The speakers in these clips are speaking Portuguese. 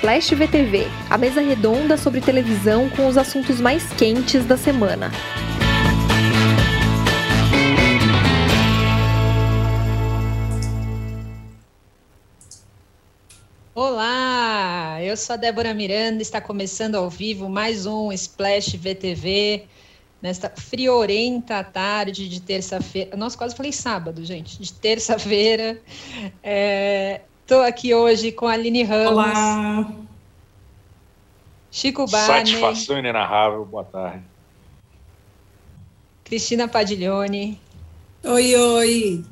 Splash VTV, a mesa redonda sobre televisão com os assuntos mais quentes da semana. Olá, eu sou a Débora Miranda, está começando ao vivo mais um Splash VTV nesta friorenta tarde de terça-feira. Nossa, quase falei sábado, gente, de terça-feira. Estou aqui hoje com a Aline Ramos. Olá. Chico Barney. Satisfação inenarrável, boa tarde. Cristina Padiglione. Oi, oi.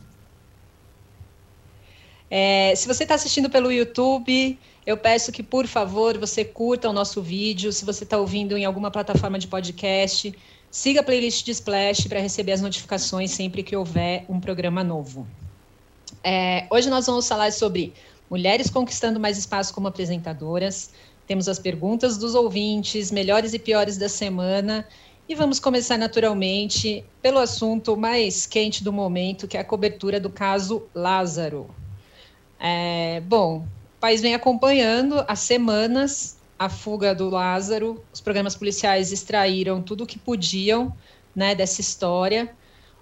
É, se você está assistindo pelo YouTube, eu peço que, por favor, você curta o nosso vídeo. Se você está ouvindo em alguma plataforma de podcast, siga a playlist de Splash para receber as notificações sempre que houver um programa novo. É, hoje nós vamos falar sobre mulheres conquistando mais espaço como apresentadoras. Temos as perguntas dos ouvintes, melhores e piores da semana. E vamos começar naturalmente pelo assunto mais quente do momento, que é a cobertura do caso Lázaro. É, bom, o país vem acompanhando há semanas a fuga do Lázaro. Os programas policiais extraíram tudo o que podiam né, dessa história.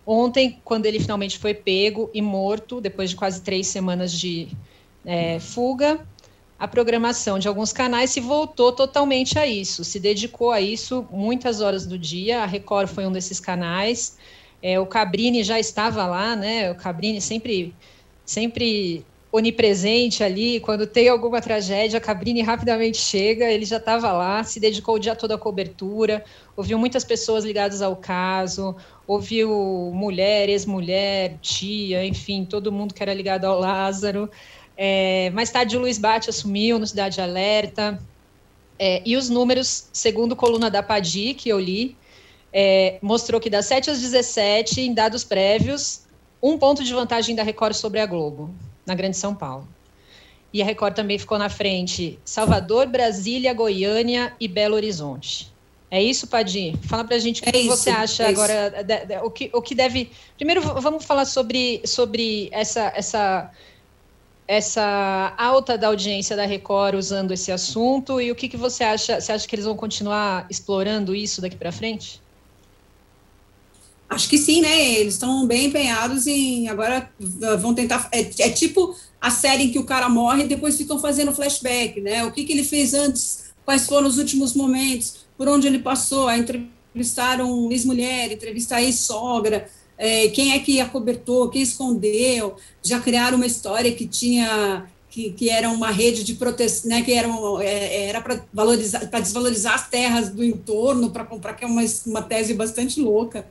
Ontem, quando ele finalmente foi pego e morto, depois de quase três semanas de é, fuga, a programação de alguns canais se voltou totalmente a isso, se dedicou a isso muitas horas do dia. A Record foi um desses canais. É, o Cabrini já estava lá, né? O Cabrini sempre, sempre onipresente ali. Quando tem alguma tragédia, a Cabrini rapidamente chega, ele já estava lá, se dedicou o dia todo à cobertura, ouviu muitas pessoas ligadas ao caso, ouviu mulher, ex-mulher, tia, enfim, todo mundo que era ligado ao Lázaro. É, mais tarde, o Luiz Bate assumiu no Cidade Alerta. É, e os números, segundo coluna da Padi, que eu li, é, mostrou que das 7 às 17, em dados prévios, um ponto de vantagem da Record sobre a Globo na Grande São Paulo. E a Record também ficou na frente Salvador, Brasília, Goiânia e Belo Horizonte. É isso, Padim? Fala pra gente o é que, isso, você acha é agora, de, de, o, que, o que deve... Primeiro, vamos falar sobre, sobre essa, essa, essa alta da audiência da Record usando esse assunto e o que, que você acha? Você acha que eles vão continuar explorando isso daqui para frente? Acho que sim, né? Eles estão bem empenhados em agora vão tentar. É, é, tipo a série em que o cara morre e depois ficam fazendo flashback, né? O que, que ele fez antes, quais foram os últimos momentos, por onde ele passou, a entrevistaram ex-mulher, entrevistar ex-sogra, é, quem é que acobertou, quem escondeu, já criaram uma história que tinha que, que, era uma rede de proteção, né, que era, é, era para valorizar, para desvalorizar as terras do entorno, para comprar, que é uma, uma tese bastante louca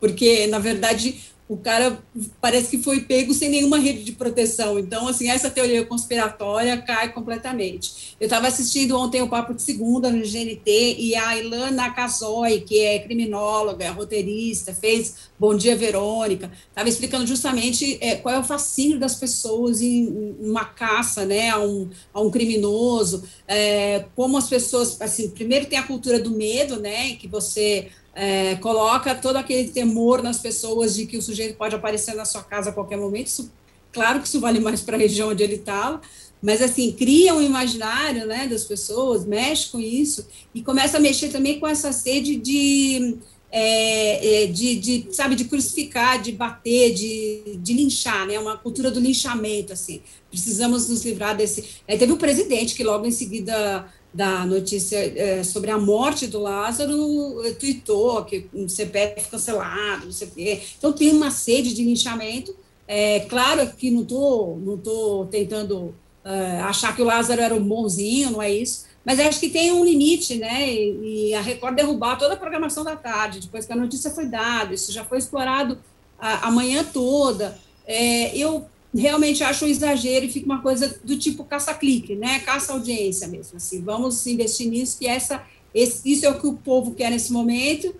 porque, na verdade, o cara parece que foi pego sem nenhuma rede de proteção. Então, assim, essa teoria conspiratória cai completamente. Eu estava assistindo ontem o Papo de Segunda no GNT e a Ilana Casoy, que é criminóloga, é roteirista, fez Bom Dia Verônica, estava explicando justamente é, qual é o fascínio das pessoas em, uma caça né, a, um, a um criminoso, é, como as pessoas, assim, primeiro tem a cultura do medo, né, que você é, coloca todo aquele temor nas pessoas de que o sujeito pode aparecer na sua casa a qualquer momento. Isso, claro que isso vale mais para a região onde ele está, mas assim, cria um imaginário né, das pessoas, mexe com isso e começa a mexer também com essa sede de, é, é de, de, sabe, de crucificar, de bater, de, de linchar, né, uma cultura do linchamento, assim, precisamos nos livrar desse... Teve o um presidente que logo em seguida da notícia é, sobre a morte do Lázaro, eh, tweetou que um CPF cancelado, não sei o quê. Então, tem uma sede de linchamento. É, claro que não estou não tô tentando uh, achar que o Lázaro era um bonzinho, não é isso, mas acho que tem um limite, né? E, e, a Record derrubar toda a programação da tarde, depois que a notícia foi dada, isso já foi explorado a, a manhã toda. É, eu realmente acho um exagero e fica uma coisa do tipo caça-clique, né? Caça-audiência mesmo. Assim, vamos investir nisso, que essa, esse, isso é o que o povo quer nesse momento.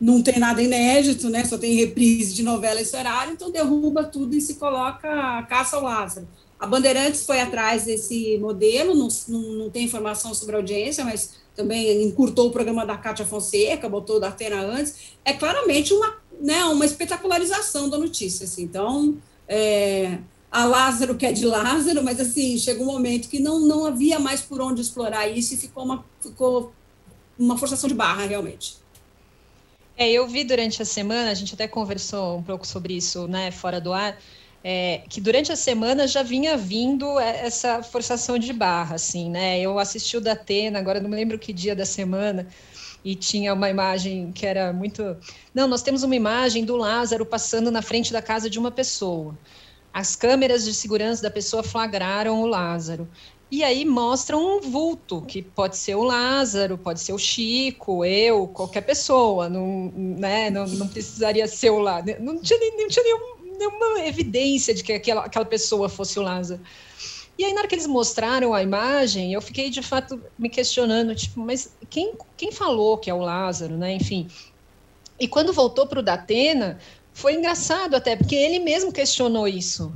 Não tem nada inédito, né? Só tem reprise de novela esse horário, então derruba tudo e se coloca caça ao Lázaro. A Bandeirantes foi atrás desse modelo, não, não, não tem informação sobre a audiência, mas também encurtou o programa da Cátia Fonseca, botou da Atena antes. É claramente uma, né, uma espetacularização da notícia. Assim. Então, é, a Lázaro que é de Lázaro, mas assim, chegou um momento que não, não havia mais por onde explorar isso e ficou uma, ficou uma forçação de barra, realmente. É, eu vi durante a semana, a gente até conversou um pouco sobre isso, né, fora do ar, é, que durante a semana já vinha vindo essa forçação de barra, assim, né? Eu assisti o da Atena, agora não me lembro que dia da semana, e tinha uma imagem que era muito. Não, nós temos uma imagem do Lázaro passando na frente da casa de uma pessoa. As câmeras de segurança da pessoa flagraram o Lázaro. E aí mostram um vulto, que pode ser o Lázaro, pode ser o Chico, eu, qualquer pessoa, não, né, não, não precisaria ser o Lázaro. Não tinha, não tinha nenhum, nenhuma evidência de que aquela, aquela pessoa fosse o Lázaro. E aí, na hora que eles mostraram a imagem, eu fiquei de fato me questionando, tipo, mas quem, quem falou que é o Lázaro, né? Enfim. E quando voltou para o Datena, foi engraçado até, porque ele mesmo questionou isso.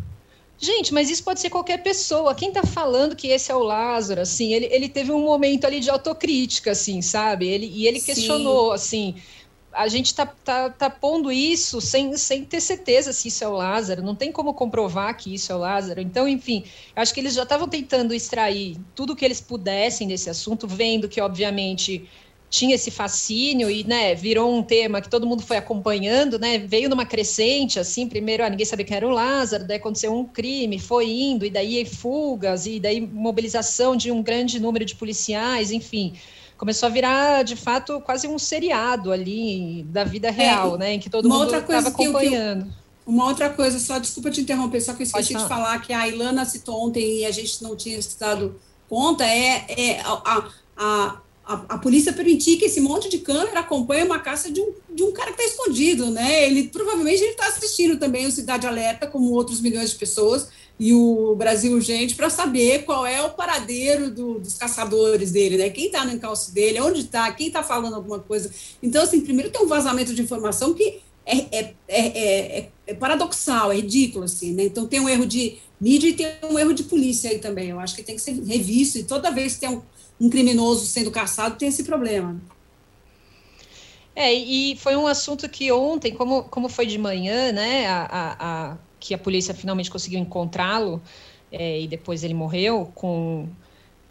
Gente, mas isso pode ser qualquer pessoa. Quem está falando que esse é o Lázaro? Assim, ele, ele teve um momento ali de autocrítica, assim, sabe? Ele, e ele questionou, Sim. assim, a gente está tá, tá pondo isso sem, sem ter certeza se isso é o Lázaro, não tem como comprovar que isso é o Lázaro. Então, enfim, acho que eles já estavam tentando extrair tudo o que eles pudessem desse assunto, vendo que, obviamente, tinha esse fascínio e, né, virou um tema que todo mundo foi acompanhando, né, veio numa crescente, assim, primeiro, ah, ninguém sabia quem era o Lázaro, daí aconteceu um crime, foi indo, e daí fugas, e daí mobilização de um grande número de policiais, enfim começou a virar, de fato, quase um seriado ali da vida é, real, é, né? Em que todo mundo estava acompanhando. Que eu, uma outra coisa, só desculpa te interromper, só que eu esqueci de falar que a Ilana citou ontem e a gente não tinha se dado conta, é, é a, a, a, a, polícia permitir que esse monte de câmera acompanhe uma caça de um, de um cara que está escondido, né? Ele provavelmente ele está assistindo também o Cidade Alerta, como outros milhões de pessoas, e o Brasil Urgente para saber qual é o paradeiro do, dos caçadores dele, né? Quem está no encalço dele, onde está, quem está falando alguma coisa. Então, assim, primeiro tem um vazamento de informação que é, é, é, é, paradoxal, é ridículo, assim, né? Então tem um erro de mídia e tem um erro de polícia aí também. Eu acho que tem que ser revisto, e toda vez que tem um, um criminoso sendo caçado, tem esse problema. É, e foi um assunto que ontem, como, como foi de manhã, né, a, a que a polícia finalmente conseguiu encontrá-lo é, e depois ele morreu com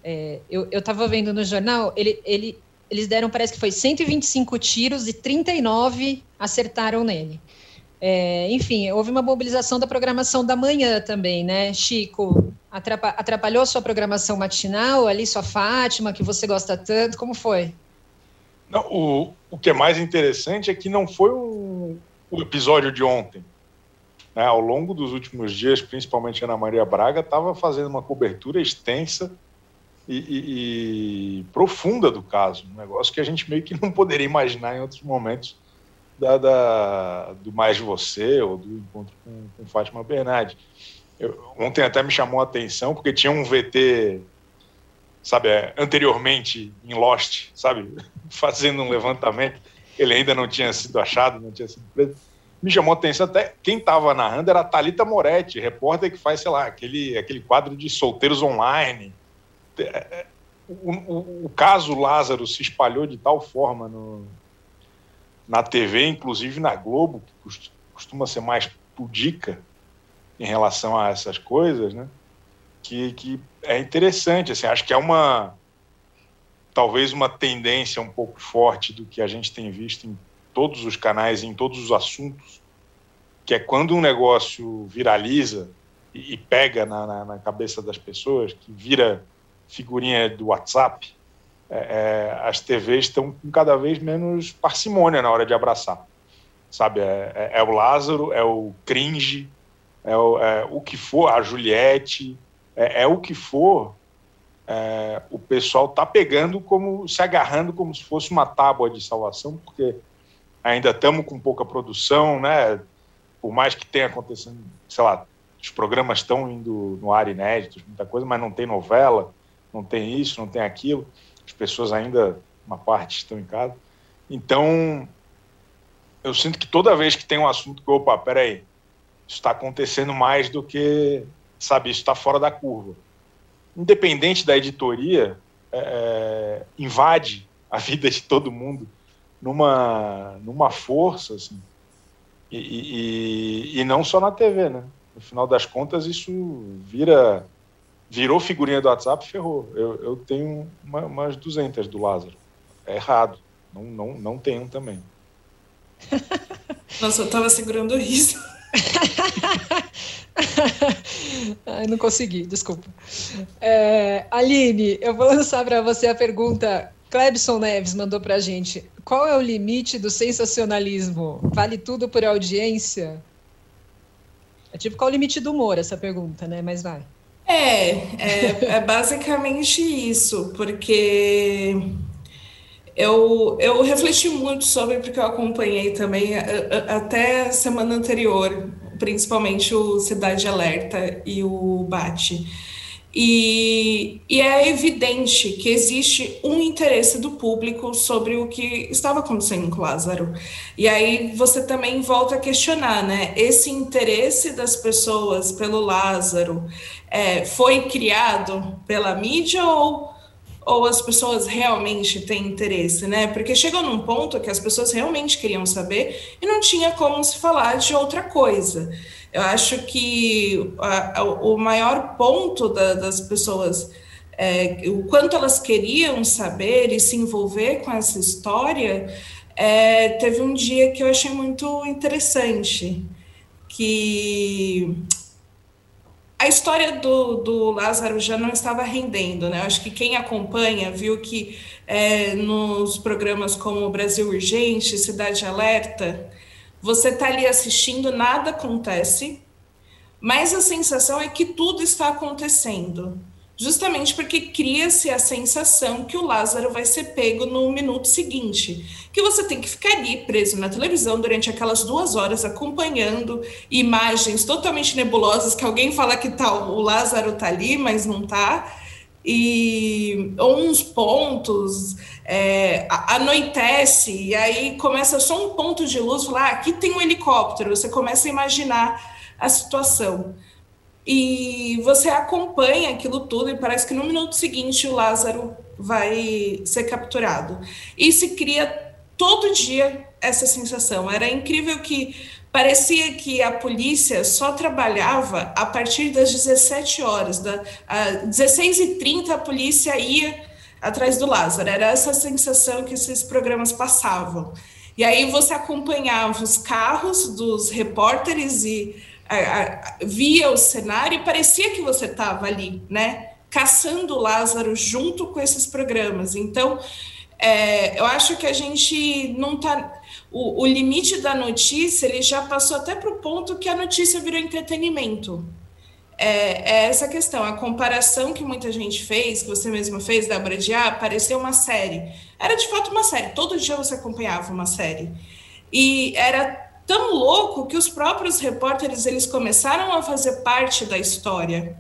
é, eu estava vendo no jornal ele, ele, eles deram parece que foi 125 tiros e 39 acertaram nele. É, enfim houve uma mobilização da programação da manhã também né? Chico atrapalhou sua programação matinal ali sua Fátima que você gosta tanto como foi? Não, o, o que é mais interessante é que não foi o, o episódio de ontem né, ao longo dos últimos dias, principalmente Ana Maria Braga, estava fazendo uma cobertura extensa e, e, e, profunda do caso, um negócio que a gente meio que não poderia imaginar em outros momentos da, da do Mais Você ou do encontro com, com Fátima Bernardi. Eu, ontem até me chamou a atenção porque tinha um VT, sabe, é, anteriormente em Lost, sabe, fazendo um levantamento. Ele ainda não tinha sido achado, não tinha sido preso me chamou a atenção até quem estava narrando era a Thalita Moretti, repórter que faz, sei lá, aquele, aquele quadro de solteiros online. É, é, o, o, o caso Lázaro se espalhou de tal forma no, na TV, inclusive na Globo, que costuma ser mais pudica em relação a essas coisas, né? Que, que é interessante, assim, acho que é uma talvez uma tendência um pouco forte do que a gente tem visto em todos os canais, em todos os assuntos, que é quando um negócio viraliza e, e pega na, na, na, cabeça das pessoas, que vira figurinha do WhatsApp, é, é, as TVs estão com cada vez menos parcimônia na hora de abraçar. Sabe, é, é, é o Lázaro, é o cringe, é o, é o que for, a Juliette, é, é o que for, o pessoal tá pegando como se agarrando como se fosse uma tábua de salvação, porque ainda estamos com pouca produção, né? Por mais que tenha acontecido, sei lá, os programas estão indo no ar inéditos, muita coisa, mas não tem novela, não tem isso, não tem aquilo. As pessoas ainda, uma parte, estão em casa. Então, eu sinto que toda vez que tem um assunto que, opa, peraí, isso está acontecendo mais do que, sabe, isso está fora da curva. Independente da editoria, é, é invade a vida de todo mundo numa, numa força, assim. E, e, e, não só na TV, né? no final das contas, isso vira virou figurinha do WhatsApp, ferrou. Eu, eu tenho uma, umas 200 do Lázaro. É errado. Não, não, não tenho também. Nossa, eu tava segurando o riso. Ai, não consegui, desculpa. É, Aline, eu vou lançar para você a pergunta. Clebson Neves mandou para a gente. Qual é o limite do sensacionalismo? Vale tudo por audiência? É tipo qual é o limite do humor essa pergunta, né? Mas vai. É, é, é basicamente isso, porque eu, eu refleti muito sobre, porque eu acompanhei também até a semana anterior, principalmente o Cidade Alerta e o Bate. E, e, é evidente que existe um interesse do público sobre o que estava acontecendo com Lázaro. E aí você também volta a questionar, né? Esse interesse das pessoas pelo Lázaro é, foi criado pela mídia ou, ou as pessoas realmente têm interesse, né? Porque chegou num ponto que as pessoas realmente queriam saber e não tinha como se falar de outra coisa. Eu acho que a, a, o maior ponto da, das pessoas, é, o quanto elas queriam saber e se envolver com essa história, é, teve um dia que eu achei muito interessante, que a história do, do Lázaro já não estava rendendo, né? Acho que quem acompanha viu que é, nos programas como Brasil Urgente, Cidade Alerta, você está ali assistindo, nada acontece, mas a sensação é que tudo está acontecendo. Justamente porque cria-se a sensação que o Lázaro vai ser pego no minuto seguinte. Que você tem que ficar ali preso na televisão durante aquelas duas horas acompanhando imagens totalmente nebulosas que alguém fala que tá, o Lázaro tá ali, mas não tá e uns pontos é, anoitece e aí começa só um ponto de luz falar ah, aqui tem um helicóptero você começa a imaginar a situação e você acompanha aquilo tudo e parece que no minuto seguinte o Lázaro vai ser capturado e se cria todo dia essa sensação era incrível que Parecia que a polícia só trabalhava a partir das 17 horas. Da, a 16h30 a polícia ia atrás do Lázaro. Era essa sensação que esses programas passavam. E aí você acompanhava os carros dos repórteres e via o cenário e parecia que você estava ali, né? Caçando Lázaro junto com esses programas. Então, é, eu acho que a gente não está o, o limite da notícia ele já passou até para o ponto que a notícia virou entretenimento. É, é, essa questão, a comparação que muita gente fez, que você mesma fez, da de ah, pareceu uma série. Era de fato uma série, todo dia você acompanhava uma série. E era tão louco que os próprios repórteres eles começaram a fazer parte da história.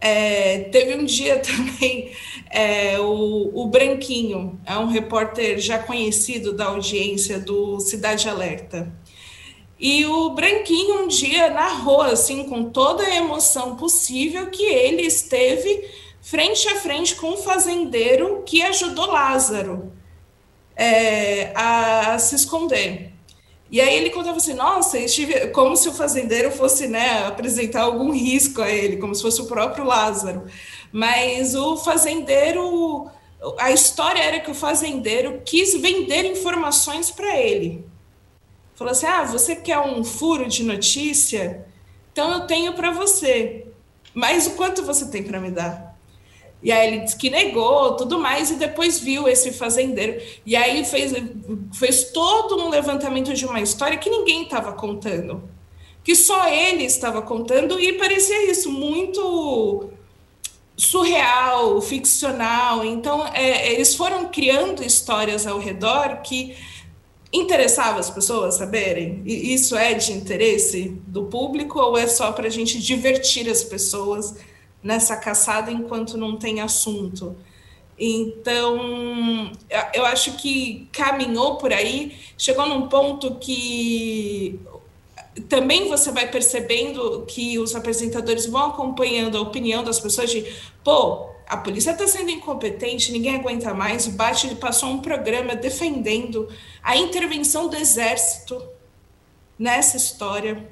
É, teve um dia também é, o, o, Branquinho, é um repórter já conhecido da audiência do Cidade Alerta. E o Branquinho um dia narrou assim com toda a emoção possível que ele esteve frente a frente com um fazendeiro que ajudou Lázaro é, a se esconder. E aí ele contava assim, nossa, estive, como se o fazendeiro fosse né, apresentar algum risco a ele, como se fosse o próprio Lázaro. Mas o fazendeiro, a história era que o fazendeiro quis vender informações para ele. Falou assim: ah, você quer um furo de notícia? Então eu tenho para você. Mas o quanto você tem para me dar? E aí ele disse que negou, tudo mais, e depois viu esse fazendeiro. E aí fez, fez todo um levantamento de uma história que ninguém estava contando. Que só ele estava contando, e parecia isso, muito surreal, ficcional. Então, é, eles foram criando histórias ao redor que interessava as pessoas saberem. E isso é de interesse do público ou é só para a gente divertir as pessoas? Nessa caçada enquanto não tem assunto. Então, eu acho que caminhou por aí, chegou num ponto que também você vai percebendo que os apresentadores vão acompanhando a opinião das pessoas de, pô, a polícia está sendo incompetente, ninguém aguenta mais. O Bate passou um programa defendendo a intervenção do exército nessa história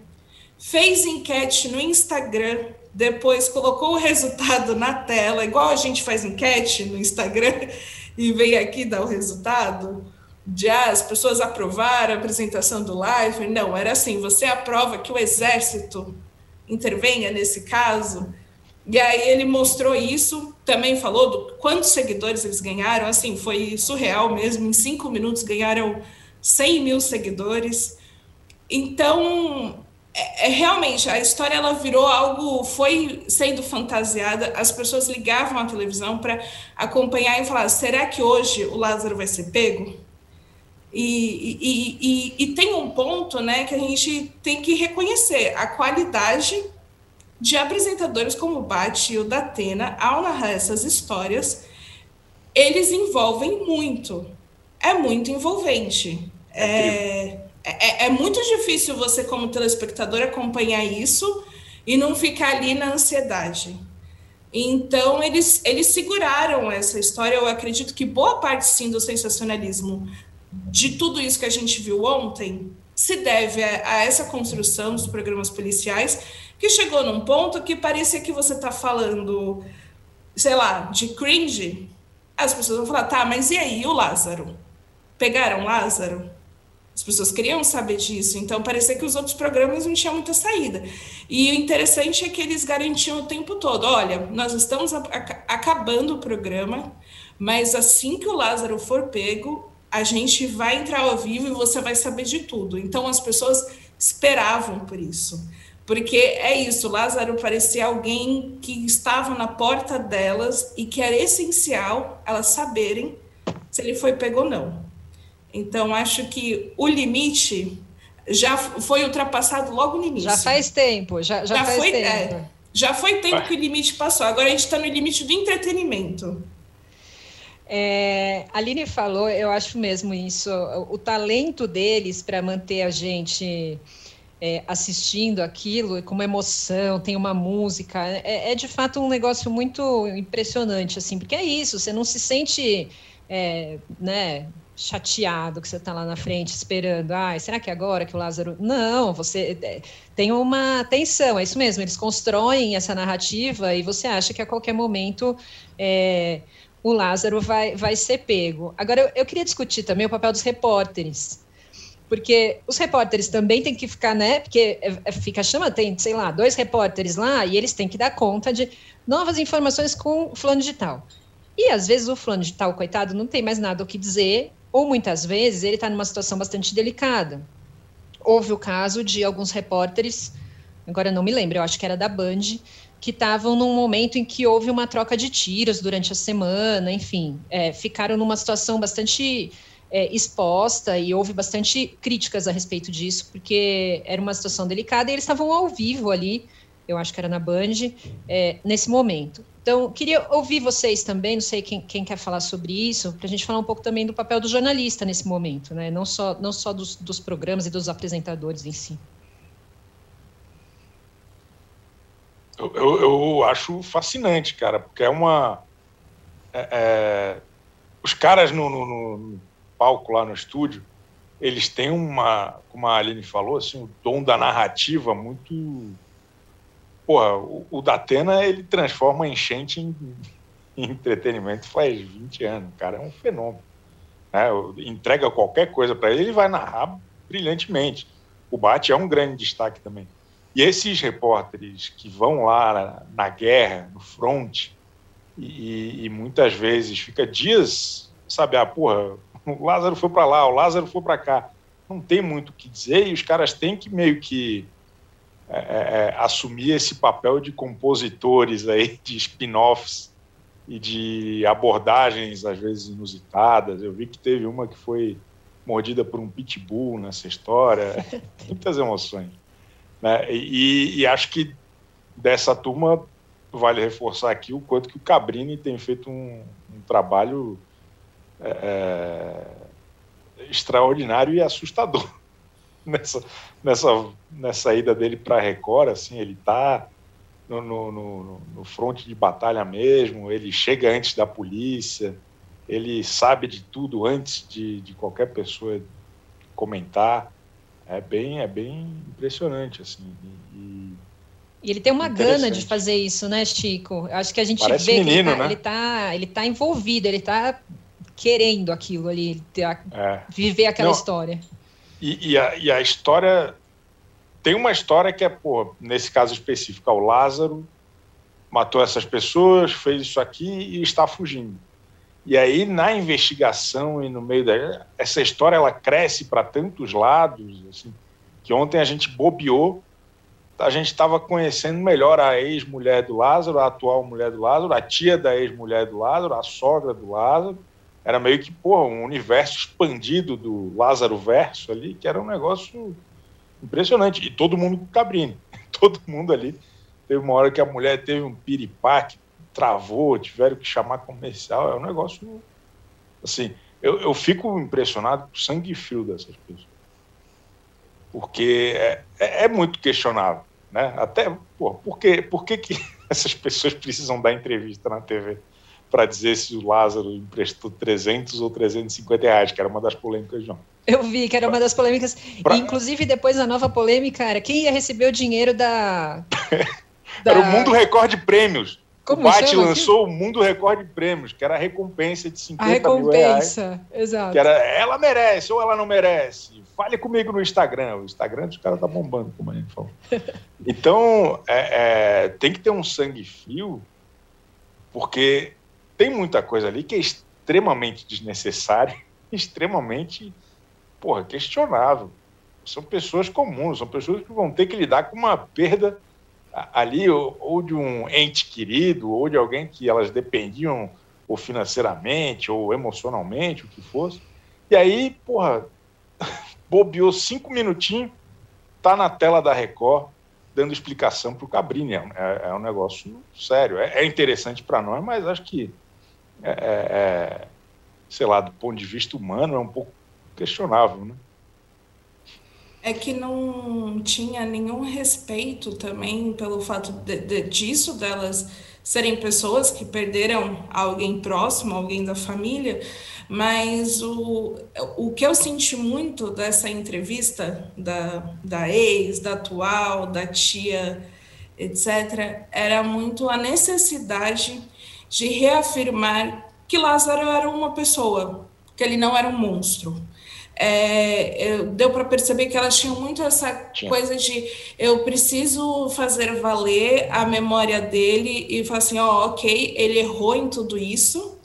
fez enquete no Instagram, depois colocou o resultado na tela, igual a gente faz enquete no Instagram e vem aqui dar o resultado. De ah, as pessoas aprovaram a apresentação do live. Não, era assim: você aprova que o exército intervenha nesse caso. E aí ele mostrou isso, também falou do quantos seguidores eles ganharam, assim, foi surreal mesmo, em cinco minutos ganharam 100 mil seguidores. Então, é, é, realmente, a história ela virou algo, foi sendo fantasiada, as pessoas ligavam a televisão para acompanhar e falar, será que hoje o Lázaro vai ser pego? E, e, e, e, tem um ponto né, que a gente tem que reconhecer a qualidade de apresentadores como o Bate e o Datena ao narrar essas histórias, eles envolvem muito. É muito envolvente. É, é, é, muito difícil você, como telespectador, acompanhar isso e não ficar ali na ansiedade. Então, eles, eles seguraram essa história. Eu acredito que boa parte, sim, do sensacionalismo de tudo isso que a gente viu ontem se deve a, a essa construção dos programas policiais que chegou num ponto que parecia que você está falando, sei lá, de cringe. As pessoas vão falar, tá, mas e aí o Lázaro? Pegaram Lázaro? As pessoas queriam saber disso, então parecia que os outros programas não tinham muita saída. E o interessante é que eles garantiam o tempo todo: olha, nós estamos acabando o programa, mas assim que o Lázaro for pego, a gente vai entrar ao vivo e você vai saber de tudo. Então as pessoas esperavam por isso. Porque é isso, Lázaro parecia alguém que estava na porta delas e que era essencial elas saberem se ele foi pego ou não. Então, acho que o limite já foi ultrapassado logo no início. Já faz tempo, já, já, já faz foi, tempo. É, já foi tempo que o limite passou. Agora a gente está no limite do entretenimento. É, a Aline falou, eu acho mesmo isso, o, o talento deles para manter a gente é, assistindo aquilo com uma emoção, tem uma música, é, é, de fato um negócio muito impressionante, assim, porque é isso, você não se sente, é, né, chateado que você está lá na frente esperando, ah, será que é agora que o Lázaro... Não, você é, tem uma tensão, é isso mesmo, eles constroem essa narrativa e você acha que a qualquer momento é, o Lázaro vai, vai ser pego. Agora, eu, eu queria discutir também o papel dos repórteres, porque os repórteres também têm que ficar, né? Porque é, fica chama, tem, sei lá, dois repórteres lá e eles têm que dar conta de novas informações com o fulano digital. E às vezes o fulano digital, coitado, não tem mais nada o que dizer, ou muitas vezes ele está numa situação bastante delicada. Houve o caso de alguns repórteres, agora não me lembro, eu acho que era da Band, que estavam num momento em que houve uma troca de tiros durante a semana, enfim, é, ficaram numa situação bastante é, exposta e houve bastante críticas a respeito disso, porque era uma situação delicada e eles estavam ao vivo ali, eu acho que era na Band, é, nesse momento. Então, queria ouvir vocês também, não sei quem, quem quer falar sobre isso, para a gente falar um pouco também do papel do jornalista nesse momento, né? não só, não só dos, dos programas e dos apresentadores em si. Eu, eu, eu acho fascinante, cara, porque é uma. É, é, os caras no, no, no palco lá no estúdio, eles têm uma, como a Aline falou, assim, o dom da narrativa muito. Porra, o, o Datena ele transforma a enchente em, em, entretenimento faz 20 anos. O cara é um fenômeno. Né? Entrega qualquer coisa para ele, ele vai narrar brilhantemente. O Bate é um grande destaque também. E esses repórteres que vão lá na, na guerra, no front, e, e, muitas vezes fica dias, sabe, ah, porra, o Lázaro foi para lá, o Lázaro foi para cá. Não tem muito o que dizer e os caras têm que meio que é, é, é assumir esse papel de compositores aí, de spin-offs e de abordagens às vezes inusitadas. Eu vi que teve uma que foi mordida por um pitbull nessa história. Muitas emoções. Né? E, e, acho que dessa turma vale reforçar aqui o quanto que o Cabrini tem feito um, um trabalho é, é, extraordinário e assustador nessa, nessa, nessa ida dele para a Record. Assim, ele está no, no, no, no fronte de batalha mesmo, ele chega antes da polícia, ele sabe de tudo antes de, de qualquer pessoa comentar. É bem, é bem impressionante, assim. E, e ele tem uma gana de fazer isso, né, Chico? Acho que a gente Parece vê menino, que ele, tá, né? ele, tá, ele tá envolvido, ele tá querendo aquilo ali, tá, é. viver aquela Não, história. E, e, a, e a história. Tem uma história que é, pô, nesse caso específico, o Lázaro matou essas pessoas, fez isso aqui e está fugindo. E aí, na investigação e no meio da. Essa história ela cresce para tantos lados, assim, que ontem a gente bobeou, a gente estava conhecendo melhor a ex-mulher do Lázaro, a atual mulher do Lázaro, a tia da ex-mulher do Lázaro, a sogra do Lázaro. Era meio que, porra, um universo expandido do Lázaro Verso ali, que era um negócio impressionante. E todo mundo com Cabrini. Todo mundo ali. Teve uma hora que a mulher teve um piripaque travou, tiveram que chamar comercial, é um negócio assim, eu, eu fico impressionado com o sangue frio dessas pessoas. Porque é, é, é muito questionável, né? Até, pô, por, que, por que, que essas pessoas precisam dar entrevista na TV para dizer se o Lázaro emprestou 300 ou 350 reais, que era uma das polêmicas, João? Eu vi que era uma das polêmicas. Pra... Inclusive, depois da nova polêmica, era quem ia receber o dinheiro da. da... Era o Mundo Recorde Prêmios. Como o BAT lançou o Mundo Recorde de Prêmios, que era a recompensa de 50 a recompensa, mil reais. exato. Que era, ela merece ou ela não merece. Fale comigo no Instagram. O Instagram dos caras tá bombando, como a gente falou. Então, é, é, tem que ter um sangue frio, porque tem muita coisa ali que é extremamente desnecessária, extremamente, porra, questionável. São pessoas comuns, são pessoas que vão ter que lidar com uma perda ali ou, ou, de um ente querido ou de alguém que elas dependiam ou financeiramente ou emocionalmente, o que fosse. E aí, porra, bobeou cinco minutinhos, tá na tela da Record dando explicação para o Cabrini. É, é, é, um negócio sério. É, é interessante para nós, mas acho que, é, é, é, sei lá, do ponto de vista humano, é um pouco questionável, né? é que não tinha nenhum respeito também pelo fato de, de, disso, delas serem pessoas que perderam alguém próximo, alguém da família, mas o, o que eu senti muito dessa entrevista da, da ex, da atual, da tia, etc., era muito a necessidade de reafirmar que Lázaro era uma pessoa, que ele não era um monstro. É, deu para perceber que elas tinham muito essa coisa de eu preciso fazer valer a memória dele e falar assim, ó, oh, ok, ele errou em tudo isso,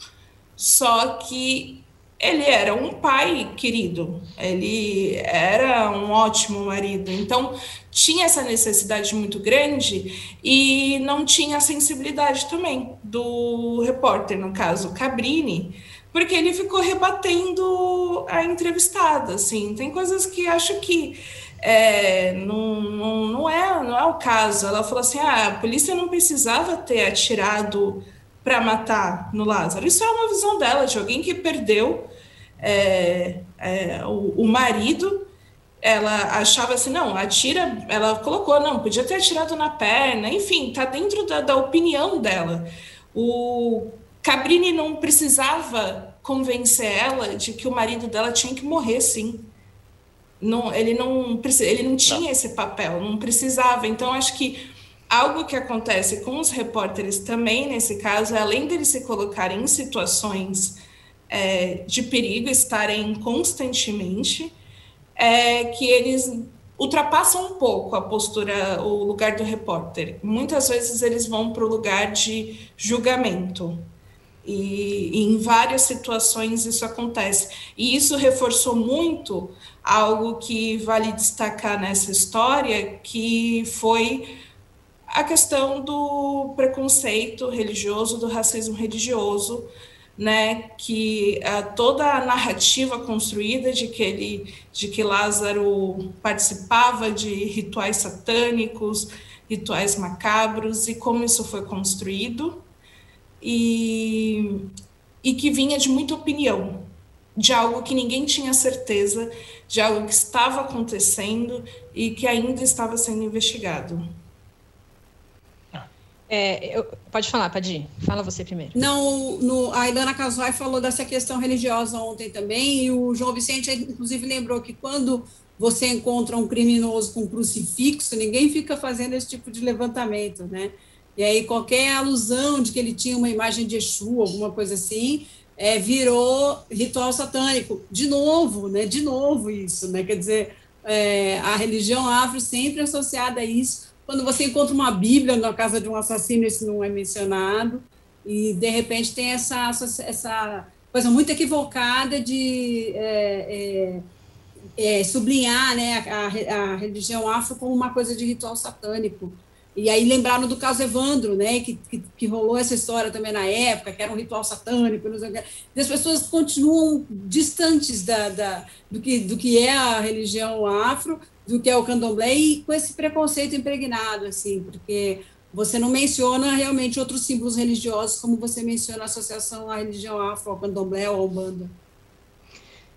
só que ele era um pai querido, ele era um ótimo marido, então tinha essa necessidade muito grande e não tinha a sensibilidade também do repórter, no caso Cabrini, porque ele ficou rebatendo a entrevistada, assim, tem coisas que acho que é, não, não, não, é, não é o caso. Ela falou assim, ah, a polícia não precisava ter atirado para matar no Lázaro. Isso é uma visão dela, de alguém que perdeu é, é, o, o marido, ela achava assim, não, atira, ela colocou, não, podia ter atirado na perna, enfim, tá dentro da, da opinião dela. O Cabrini não precisava convencer ela de que o marido dela tinha que morrer, sim. Não, ele não ele não tinha não. esse papel, não precisava. Então acho que algo que acontece com os repórteres também nesse caso é além deles se colocarem em situações é, de perigo, estarem constantemente, é que eles ultrapassam um pouco a postura, o lugar do repórter. Muitas vezes eles vão para o lugar de julgamento. E, e, em várias situações isso acontece. E isso reforçou muito algo que vale destacar nessa história, que foi a questão do preconceito religioso, do racismo religioso, né, que uh, toda a narrativa construída de que ele, de que Lázaro participava de rituais satânicos, rituais macabros e como isso foi construído, e, e que vinha de muita opinião, de algo que ninguém tinha certeza, de algo que estava acontecendo e que ainda estava sendo investigado. É, eu, pode falar, Padir. Fala você primeiro. Não, no, a Ilana Casói falou dessa questão religiosa ontem também, e o João Vicente, inclusive, lembrou que quando você encontra um criminoso com crucifixo, ninguém fica fazendo esse tipo de levantamento, né? E aí qualquer alusão de que ele tinha uma imagem de Exu, alguma coisa assim, é, virou ritual satânico. De novo, né? De novo isso, né? Quer dizer, é, a religião afro sempre associada a isso. Quando você encontra uma Bíblia na casa de um assassino, isso não é mencionado. E, de repente, tem essa, essa coisa muito equivocada de é, é, é sublinhar né, a, a religião afro como uma coisa de ritual satânico. E aí lembraram do caso Evandro, né, que, que, que, rolou essa história também na época, que era um ritual satânico, não sei o que. E as pessoas continuam distantes da, da, do, que, do que é a religião afro, do que é o candomblé, e com esse preconceito impregnado, assim, porque você não menciona realmente outros símbolos religiosos, como você menciona a associação à religião afro, ao candomblé ou ao banda.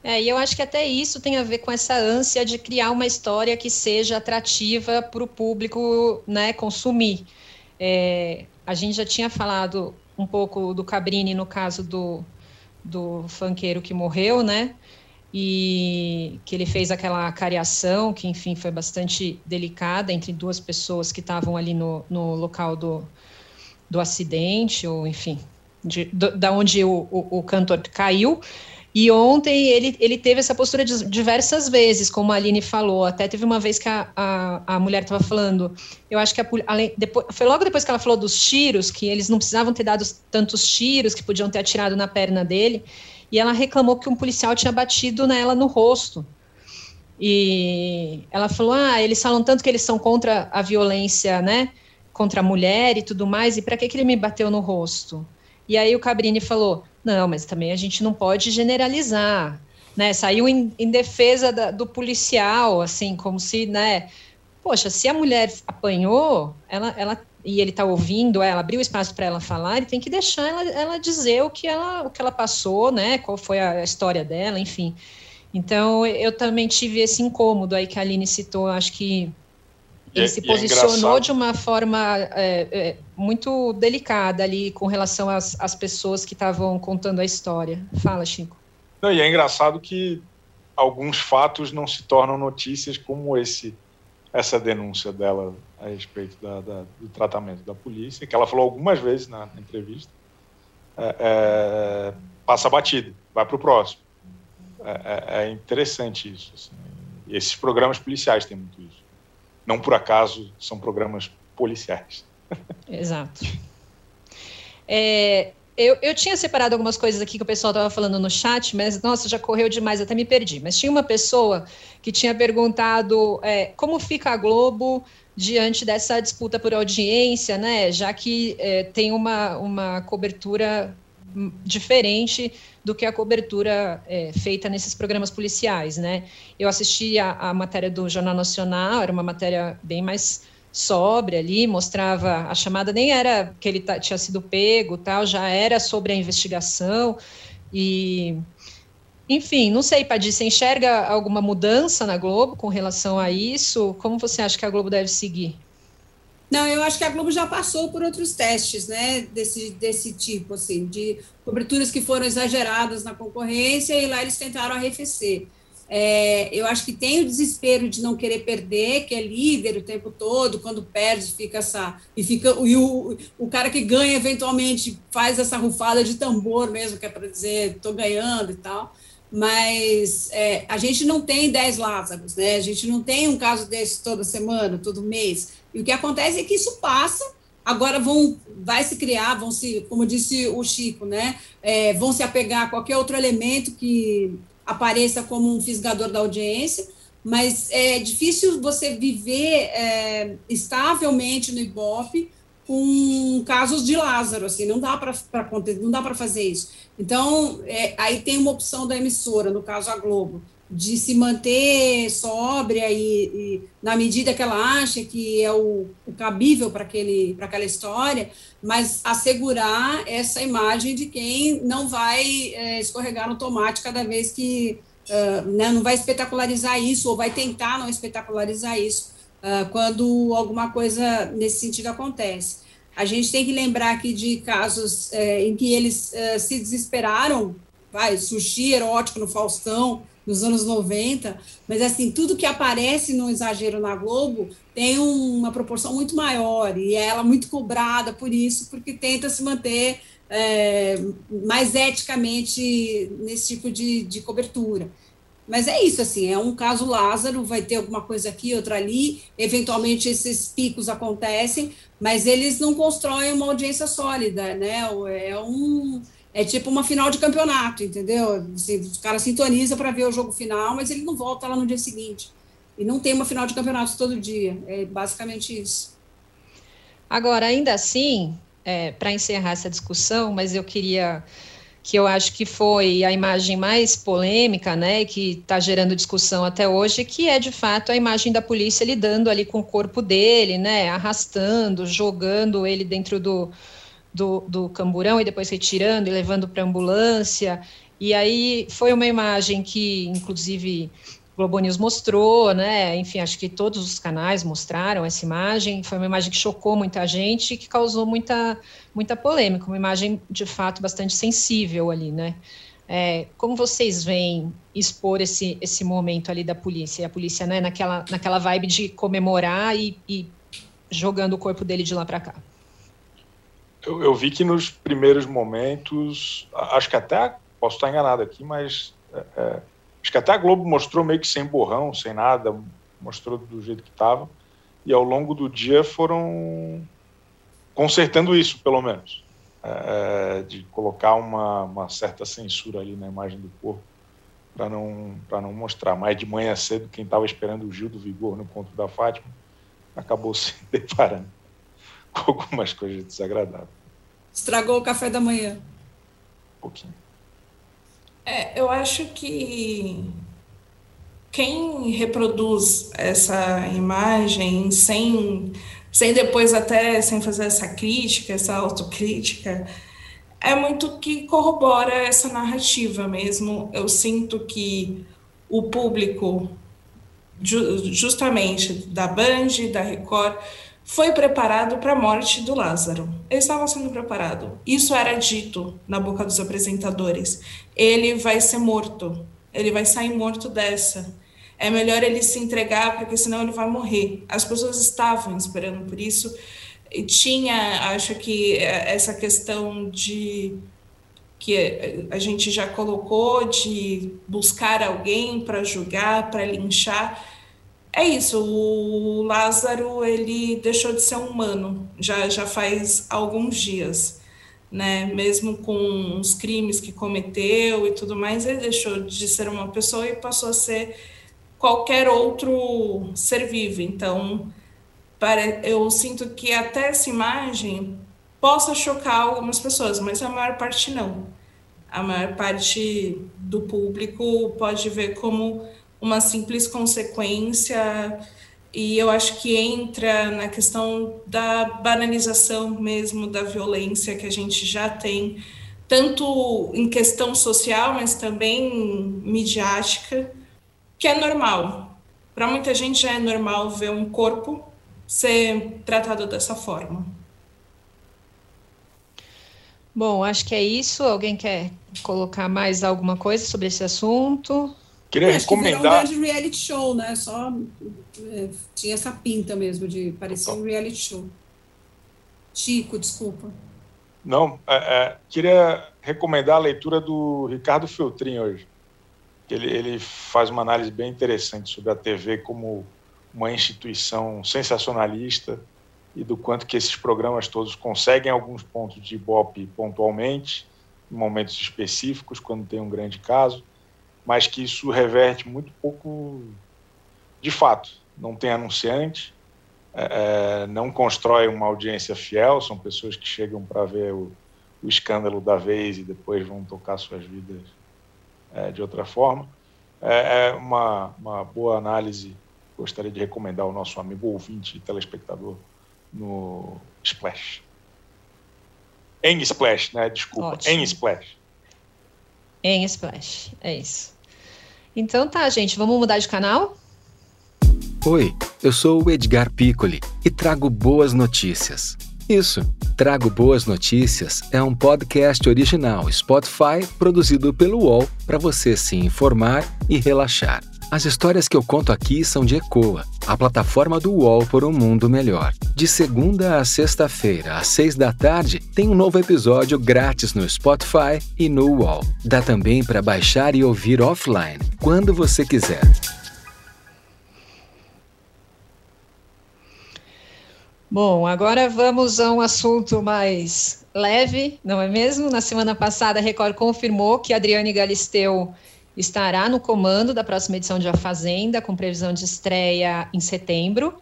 É, e eu acho que até isso tem a ver com essa ânsia de criar uma história que seja atrativa para o público né, consumir. É, a gente já tinha falado um pouco do Cabrini no caso do, do funkeiro que morreu, né? E que ele fez aquela cariação, que enfim foi bastante delicada entre duas pessoas que estavam ali no, no local do, do acidente, ou enfim, de, da onde o, o, o cantor caiu. E ontem ele, ele teve essa postura diversas vezes, como a Aline falou. Até teve uma vez que a, a, a mulher estava falando. Eu acho que a, depois, foi logo depois que ela falou dos tiros, que eles não precisavam ter dado tantos tiros, que podiam ter atirado na perna dele. E ela reclamou que um policial tinha batido nela no rosto. E ela falou: ah, eles falam tanto que eles são contra a violência, né? Contra a mulher e tudo mais, e para que, que ele me bateu no rosto? E aí o Cabrini falou: não, mas também a gente não pode generalizar, né? Saiu em, em defesa da, do policial, assim, como se, né? Poxa, se a mulher apanhou, ela, ela e ele está ouvindo ela, abriu espaço para ela falar, ele tem que deixar ela, ela dizer o que ela, o que ela passou, né? Qual foi a história dela, enfim. Então, eu também tive esse incômodo aí que a Aline citou, acho que ele se é posicionou é de uma forma é, é, muito delicada ali com relação às, às pessoas que estavam contando a história. Fala, Chico. Não, e é engraçado que alguns fatos não se tornam notícias como esse essa denúncia dela a respeito da, da, do tratamento da polícia, que ela falou algumas vezes na, na entrevista, é, é, passa batido, vai para o próximo. É, é, interessante isso. Assim. E esses programas policiais têm muito isso não por acaso são programas policiais. Exato. É, eu, eu tinha separado algumas coisas aqui que o pessoal estava falando no chat, mas nossa, já correu demais, até me perdi. Mas tinha uma pessoa que tinha perguntado é, como fica a Globo diante dessa disputa por audiência, né? Já que é, tem uma, uma cobertura diferente do que a cobertura é, feita nesses programas policiais, né? Eu assisti a, a, matéria do Jornal Nacional, era uma matéria bem mais sóbria ali, mostrava a chamada nem era que ele tinha sido pego, tal, já era sobre a investigação e enfim, não sei, Padir, você enxerga alguma mudança na Globo com relação a isso? Como você acha que a Globo deve seguir? Não, eu acho que a Globo já passou por outros testes, né, desse, desse tipo, assim, de coberturas que foram exageradas na concorrência e lá eles tentaram arrefecer. É, eu acho que tem o desespero de não querer perder, que é líder o tempo todo, quando perde fica essa e fica e o, o cara que ganha eventualmente faz essa rufada de tambor mesmo, que é para dizer estou ganhando e tal. Mas é, a gente não tem 10 Lázaros, né? A gente não tem um caso desse toda semana, todo mês. E o que acontece é que isso passa, agora vão, vai se criar, vão se, como disse o Chico, né, é, vão se apegar a qualquer outro elemento que apareça como um fisgador da audiência, mas é difícil você viver é, estavelmente no Ibope com casos de Lázaro, assim, não dá para não dá para fazer isso. Então, é, aí tem uma opção da emissora, no caso a Globo, de se manter sóbria e, e, na medida que ela acha que é o, o cabível para aquela história, mas assegurar essa imagem de quem não vai é, escorregar no tomate cada vez que uh, né, não vai espetacularizar isso ou vai tentar não espetacularizar isso uh, quando alguma coisa nesse sentido acontece. A gente tem que lembrar aqui de casos uh, em que eles se desesperaram, vai, sushi erótico no Faustão, nos anos 90, mas assim, tudo que aparece no Exagero na Globo tem uma proporção muito maior, e ela muito cobrada por isso, porque tenta se manter é, mais eticamente nesse tipo de, de cobertura. Mas é isso, assim, é um caso Lázaro, vai ter alguma coisa aqui, outra ali, eventualmente esses picos acontecem, mas eles não constroem uma audiência sólida, né? É um é tipo uma final de campeonato, entendeu? Assim, os caras sintonizam para ver o jogo final, mas ele não volta lá no dia seguinte. E não tem uma final de campeonato todo dia. É basicamente isso. Agora, ainda assim, é, para encerrar essa discussão, mas eu queria que eu acho que foi a imagem mais polêmica, né, que está gerando discussão até hoje, que é de fato a imagem da polícia lidando ali com o corpo dele, né, arrastando, jogando ele dentro do, do, do camburão e depois retirando e levando para ambulância. E aí foi uma imagem que, inclusive, Globo News mostrou, né? Enfim, acho que todos os canais mostraram essa imagem. Foi uma imagem que chocou muita gente, que causou muita, muita polêmica. Uma imagem de fato bastante sensível ali, né? É, como vocês veem expor esse, esse momento ali da polícia? E a polícia, né, naquela, naquela vibe de comemorar e, e jogando o corpo dele de lá para cá. Eu, eu, vi que nos primeiros momentos, acho que até posso estar enganado aqui, mas é, é Acho que até a Globo mostrou meio que sem borrão, sem nada, mostrou do jeito que estava. E ao longo do dia foram consertando isso, pelo menos. É, de colocar uma, uma, certa censura ali na imagem do corpo para não, não mostrar. Mas de manhã cedo, quem estava esperando o Gil do Vigor no ponto da Fátima acabou se deparando com algumas coisas desagradáveis. Estragou o café da manhã. Um pouquinho. É, eu acho que quem reproduz essa imagem sem, sem depois até sem fazer essa crítica, essa autocrítica, é muito que corrobora essa narrativa mesmo. Eu sinto que o público, justamente da Band, da Record, foi preparado para a morte do Lázaro. Eles estavam sendo preparados. Isso era dito na boca dos apresentadores. Ele vai ser morto. Ele vai sair morto dessa. É melhor ele se entregar, porque senão ele vai morrer. As pessoas estavam esperando por isso. E tinha, acho que essa questão de que a gente já colocou de buscar alguém para julgar, para linchar é isso, o Lázaro ele deixou de ser humano já, já faz alguns dias, né? Mesmo com os crimes que cometeu e tudo mais, ele deixou de ser uma pessoa e passou a ser qualquer outro ser vivo. Então, eu sinto que até essa imagem possa chocar algumas pessoas, mas a maior parte não. A maior parte do público pode ver como uma simples consequência e eu acho que entra na questão da banalização mesmo da violência que a gente já tem, tanto em questão social, mas também midiática, que é normal. Para muita gente já é normal ver um corpo ser tratado dessa forma. Bom, acho que é isso. Alguém quer colocar mais alguma coisa sobre esse assunto? Queria Acho recomendar. Que um grande reality show, né? Só é, tinha essa pinta mesmo de parecer um reality show. Chico, desculpa. Não, é, é, queria recomendar a leitura do Ricardo Feltrin hoje. Ele, ele faz uma análise bem interessante sobre a TV como uma instituição sensacionalista e do quanto que esses programas todos conseguem alguns pontos de ibope pontualmente, em momentos específicos, quando tem um grande caso, mas que isso reverte muito pouco de fato. Não tem anunciante, é, é não constrói uma audiência fiel, são pessoas que chegam para ver o, o, escândalo da vez e depois vão tocar suas vidas é, de outra forma. É, é uma, uma boa análise, gostaria de recomendar ao nosso amigo ouvinte e telespectador no Splash. Em Splash, né? Desculpa, Ótimo. em Splash. Em Splash, é isso. Então tá, gente, vamos mudar de canal? Oi, eu sou o Edgar Piccoli e trago boas notícias. Isso. Trago Boas Notícias é um podcast original Spotify produzido pelo UOL para você se informar e relaxar. As histórias que eu conto aqui são de Ecoa, a plataforma do UOL por um mundo melhor. De segunda a sexta-feira, às seis da tarde, tem um novo episódio grátis no Spotify e no UOL. Dá também para baixar e ouvir offline, quando você quiser. Bom, agora vamos a um assunto mais leve, não é mesmo? Na semana passada, a Record confirmou que Adriane Galisteu estará no comando da próxima edição de A Fazenda, com previsão de estreia em setembro.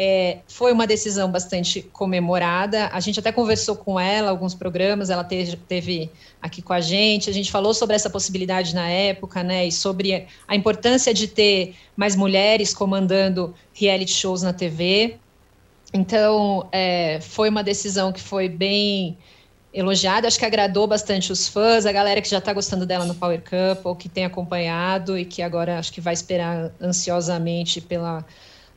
É, foi uma decisão bastante comemorada. A gente até conversou com ela, alguns programas, ela teve, teve, aqui com a gente. A gente falou sobre essa possibilidade na época, né? E sobre a importância de ter mais mulheres comandando reality shows na TV. Então, é, foi uma decisão que foi bem elogiada, acho que agradou bastante os fãs, a galera que já está gostando dela no Power Cup, ou que tem acompanhado e que agora acho que vai esperar ansiosamente pela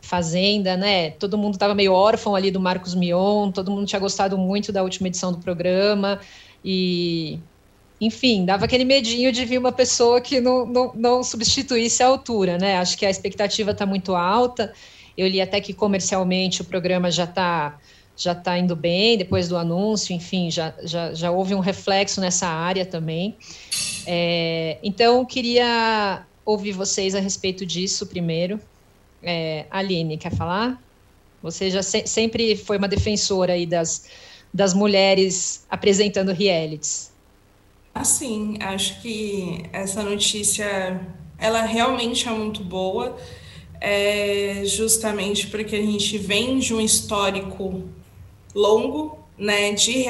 Fazenda, né? Todo mundo estava meio órfão ali do Marcos Mion, todo mundo tinha gostado muito da última edição do programa e enfim, dava aquele medinho de vir uma pessoa que não, não, não substituísse a altura, né? Acho que a expectativa está muito alta eu li até que comercialmente o programa já está já está indo bem depois do anúncio, enfim, já, já, já houve um reflexo nessa área também. É, então, queria ouvir vocês a respeito disso primeiro. É, Aline, quer falar? Você já se, sempre foi uma defensora aí das, das mulheres apresentando realities. Assim, acho que essa notícia, ela realmente é muito boa é justamente porque a gente vem de um histórico longo, né, de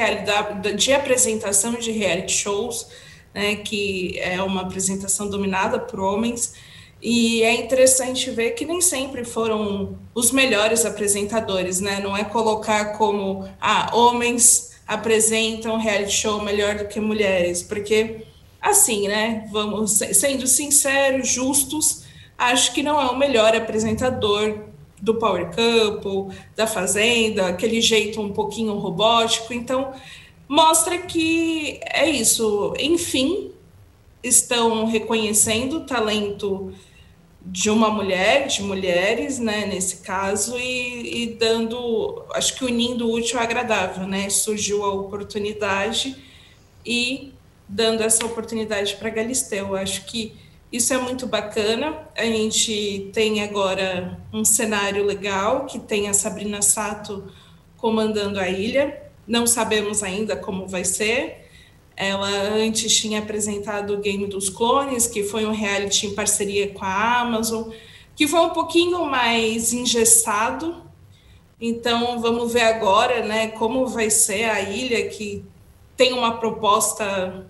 de apresentação de reality shows, né, que é uma apresentação dominada por homens, e é interessante ver que nem sempre foram os melhores apresentadores, né? Não é colocar como ah, homens apresentam reality show melhor do que mulheres, porque assim, né? Vamos sendo sinceros, justos, acho que não é o melhor apresentador do Power Couple, da Fazenda, aquele jeito um pouquinho robótico. Então, mostra que é isso. Enfim, estão reconhecendo o talento de uma mulher, de mulheres, né, nesse caso, e, e dando, acho que unindo o útil ao agradável, né? Surgiu a oportunidade e dando essa oportunidade para Galisteu. Acho que isso é muito bacana. A gente tem agora um cenário legal que tem a Sabrina Sato comandando a ilha. Não sabemos ainda como vai ser. Ela antes tinha apresentado o Game dos Clones, que foi um reality em parceria com a Amazon, que foi um pouquinho mais engessado. Então vamos ver agora, né, como vai ser a ilha que tem uma proposta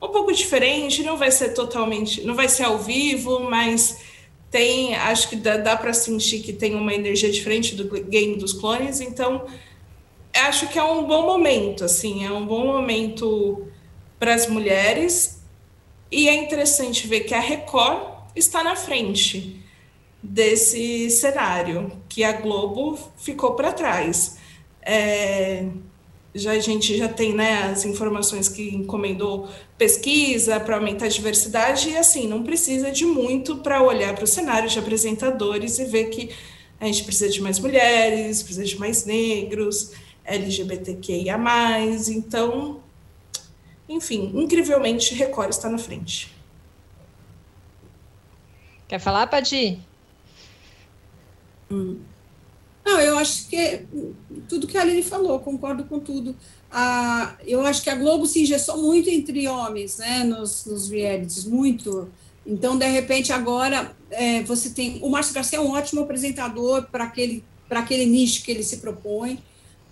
um pouco diferente, não vai ser totalmente, não vai ser ao vivo, mas tem, acho que dá, dá para sentir que tem uma energia diferente do game dos clones, então acho que é um bom momento, assim, é um bom momento para as mulheres e é interessante ver que a Record está na frente desse cenário, que a Globo ficou para trás. É, já a gente já tem né, as informações que encomendou pesquisa para aumentar a diversidade, e assim, não precisa de muito para olhar para o cenário de apresentadores e ver que a gente precisa de mais mulheres, precisa de mais negros, LGBTQIA. Então, enfim, incrivelmente, Record está na frente. Quer falar, Padi? Hum. Não, eu acho que tudo que a Aline falou, concordo com tudo. Ah, eu acho que a Globo se engessou muito entre homens, né, nos, nos realities, muito. Então, de repente, agora é, você tem. O Márcio Garcia é um ótimo apresentador para aquele, aquele nicho que ele se propõe,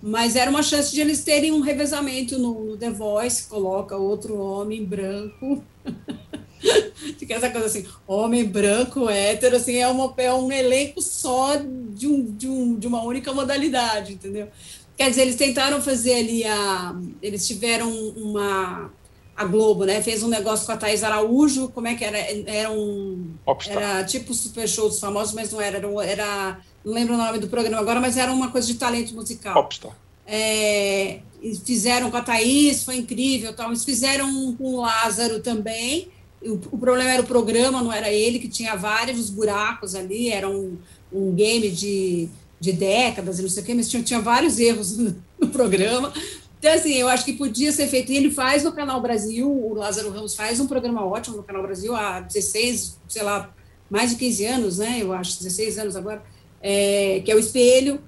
mas era uma chance de eles terem um revezamento no, no The Voice, coloca outro homem branco. Fica essa coisa assim, homem branco, hétero, assim, é, uma, é um elenco só de, um, de, um, de uma única modalidade, entendeu? Quer dizer, eles tentaram fazer ali a. Eles tiveram uma. A Globo, né? Fez um negócio com a Thais Araújo, como é que era? Era um. Popstar. Era tipo Super Show dos Famosos, mas não era, era. Não lembro o nome do programa agora, mas era uma coisa de talento musical. Popstar. É, fizeram com a Thaís, foi incrível. Tal. Eles fizeram com o Lázaro também. O, o, problema era o programa, não era ele, que tinha vários buracos ali, era um, um game de, de décadas não sei o quê, mas tinha, tinha vários erros no, no programa. Então, assim, eu acho que podia ser feito. E ele faz no Canal Brasil, o Lázaro Ramos faz um programa ótimo no Canal Brasil há 16, sei lá, mais de 15 anos, né? Eu acho, 16 anos agora, é, que é o Espelho.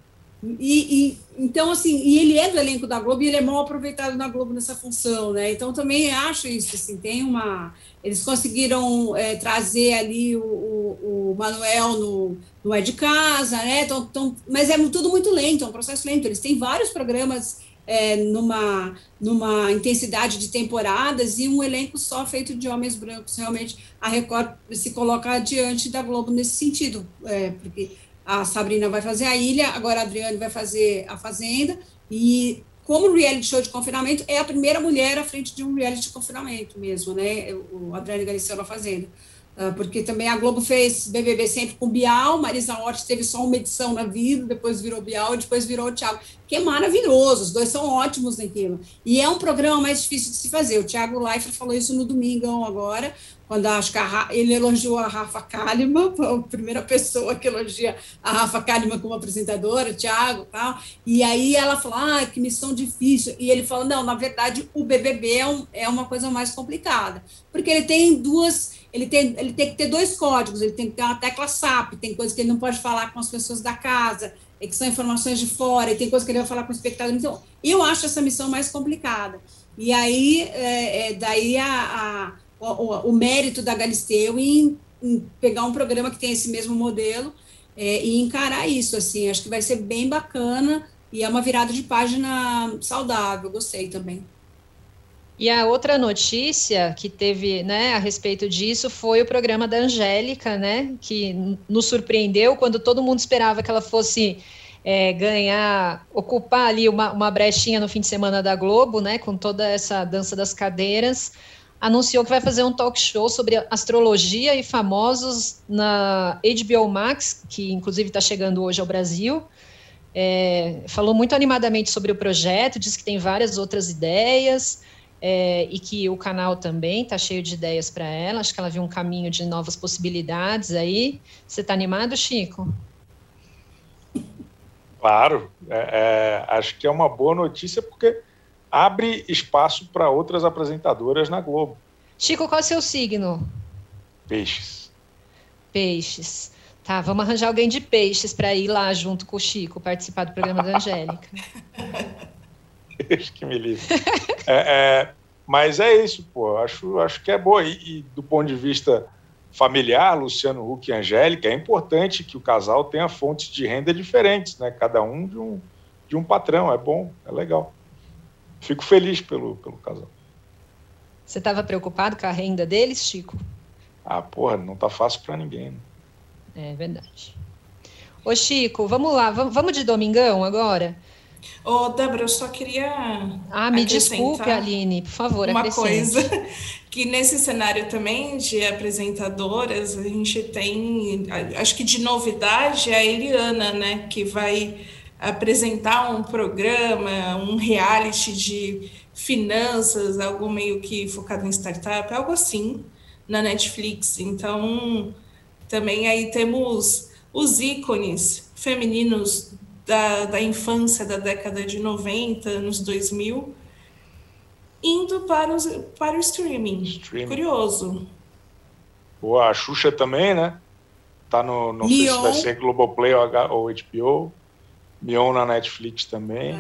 E, e, então, assim, e ele é do elenco da Globo e ele é mal aproveitado na Globo nessa função, né? Então, também acho isso, assim, tem uma... Eles conseguiram é, trazer ali o, o, o Manuel no, no É de Casa, né? Então, então, mas é tudo muito lento, é um processo lento. Eles têm vários programas é, numa, numa intensidade de temporadas e um elenco só feito de homens brancos. Realmente, a Record se coloca adiante da Globo nesse sentido, é, porque a Sabrina vai fazer a Ilha, agora a Adriane vai fazer a Fazenda, e como reality show de confinamento, é a primeira mulher à frente de um reality de confinamento mesmo, né? O Adriane Galiciano na Fazenda. Ah, porque também a Globo fez BBB sempre com Bial, Marisa Hort teve só uma edição na vida, depois virou Bial, depois virou o Thiago, que é maravilhoso, os dois são ótimos naquilo. E é um programa mais difícil de se fazer. O Thiago Leifert falou isso no Domingão agora, quando acho que ele elogiou a Rafa Kalimann, a primeira pessoa que elogia a Rafa Kalimann como apresentadora, o Thiago e tal, e aí ela falou, ah, que missão difícil, e ele falou, não, na verdade, o BBB é, um, é uma coisa mais complicada, porque ele tem duas ele tem, ele tem que ter dois códigos, ele tem que ter uma tecla SAP, tem coisas que ele não pode falar com as pessoas da casa, que são informações de fora, e tem coisas que ele vai falar com o espectador. Então, eu acho essa missão mais complicada. E aí, é, é, daí a, a, o, o, mérito da Galisteu em, em, pegar um programa que tem esse mesmo modelo é, e encarar isso, assim, acho que vai ser bem bacana e é uma virada de página saudável, gostei também. E a outra notícia que teve né, a respeito disso foi o programa da Angélica, né, que nos surpreendeu quando todo mundo esperava que ela fosse é, ganhar, ocupar ali uma, uma brechinha no fim de semana da Globo, né, com toda essa dança das cadeiras. Anunciou que vai fazer um talk show sobre astrologia e famosos na HBO Max, que inclusive está chegando hoje ao Brasil. É, falou muito animadamente sobre o projeto, disse que tem várias outras ideias é, e que o canal também está cheio de ideias para ela. Acho que ela viu um caminho de novas possibilidades aí. Você está animado, Chico? Claro, é, é, acho que é uma boa notícia porque abre espaço para outras apresentadoras na Globo. Chico, qual é o seu signo? Peixes. Peixes. Tá, vamos arranjar alguém de peixes para ir lá junto com o Chico participar do programa da Angélica. Deus que me livre. É, é, mas é isso, pô. Acho, acho que é boa. E, e, do ponto de vista familiar, Luciano Huck e Angélica, é importante que o casal tenha fontes de renda diferentes, né? Cada um de um, de um patrão. É bom, é legal. Fico feliz pelo, pelo casal. Você estava preocupado com a renda deles, Chico? Ah, porra, não tá fácil para ninguém. Né? É verdade. Ô, Chico, vamos lá, vamos de domingão agora? Ô, Débora, eu só queria. Ah, me desculpe, Aline, por favor, Uma coisa que nesse cenário também de apresentadoras, a gente tem, acho que de novidade, é a Eliana, né, que vai apresentar um programa, um reality de finanças, algo meio que focado em startup, algo assim, na Netflix. Então, também aí temos os ícones femininos da, da infância da década de 90, anos 2000, indo para, os, para o streaming. streaming. Curioso. Boa, a Xuxa também, né? Tá no, não sei se vai ser Globoplay ou, ou HBO. Mion na Netflix também.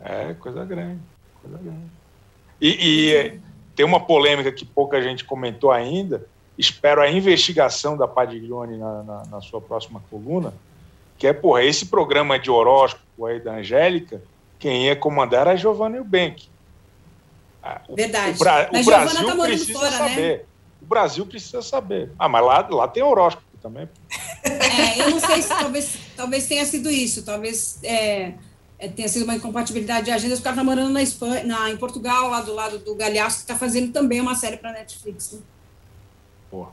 É, é coisa grande. Coisa grande. E, e tem uma polêmica que pouca gente comentou ainda. Espero a investigação da Padiglione na, na, na sua próxima coluna que é, porra, esse programa de horóscopo aí da Angélica, quem ia comandar era a Giovanna Eubank. Ah, Verdade. O, Bra o Brasil tá precisa fora, né? saber. Né? O Brasil precisa saber. Ah, mas lá, lá tem horóscopo também. É, eu não sei se talvez, talvez tenha sido isso. Talvez é, é tenha sido uma incompatibilidade de agendas. O cara tá morando na Espanha, na, em Portugal, lá do lado do Galhaço, que está fazendo também uma série para Netflix. Né? Porra.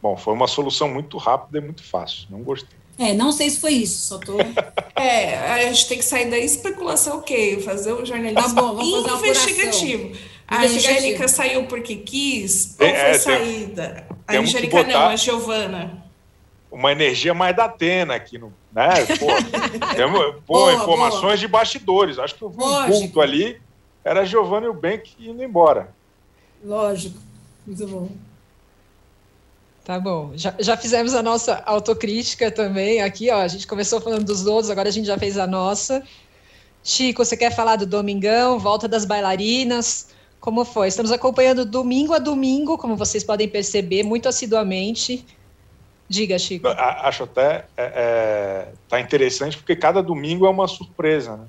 Bom, foi uma solução muito rápida e muito fácil. Não gostei. É, não sei se foi isso, só tô. É, a gente tem que sair da especulação, ok, fazer um jornalismo Tá bom, vamos fazer investigativo. A. Angélica saiu porque quis ou É, foi é, saída? A Angélica não, botar- a Giovana. Uma energia mais da Atena aqui no. Né? Pô, temos, pô Boa, informações de bastidores. Acho que eu vi um Lógico. culto ali. Era Giovanni e o Bank indo embora. Lógico. Muito bom. Tá bom. Já, já fizemos a nossa autocrítica também aqui, ó. A gente começou falando dos outros, agora a gente já fez a nossa. Chico, você quer falar do Domingão, volta das bailarinas? Como foi? Estamos acompanhando domingo a domingo, como vocês podem perceber, muito assiduamente. Diga, Chico. Acho até é, é, tá interessante porque cada domingo é uma surpresa. Né?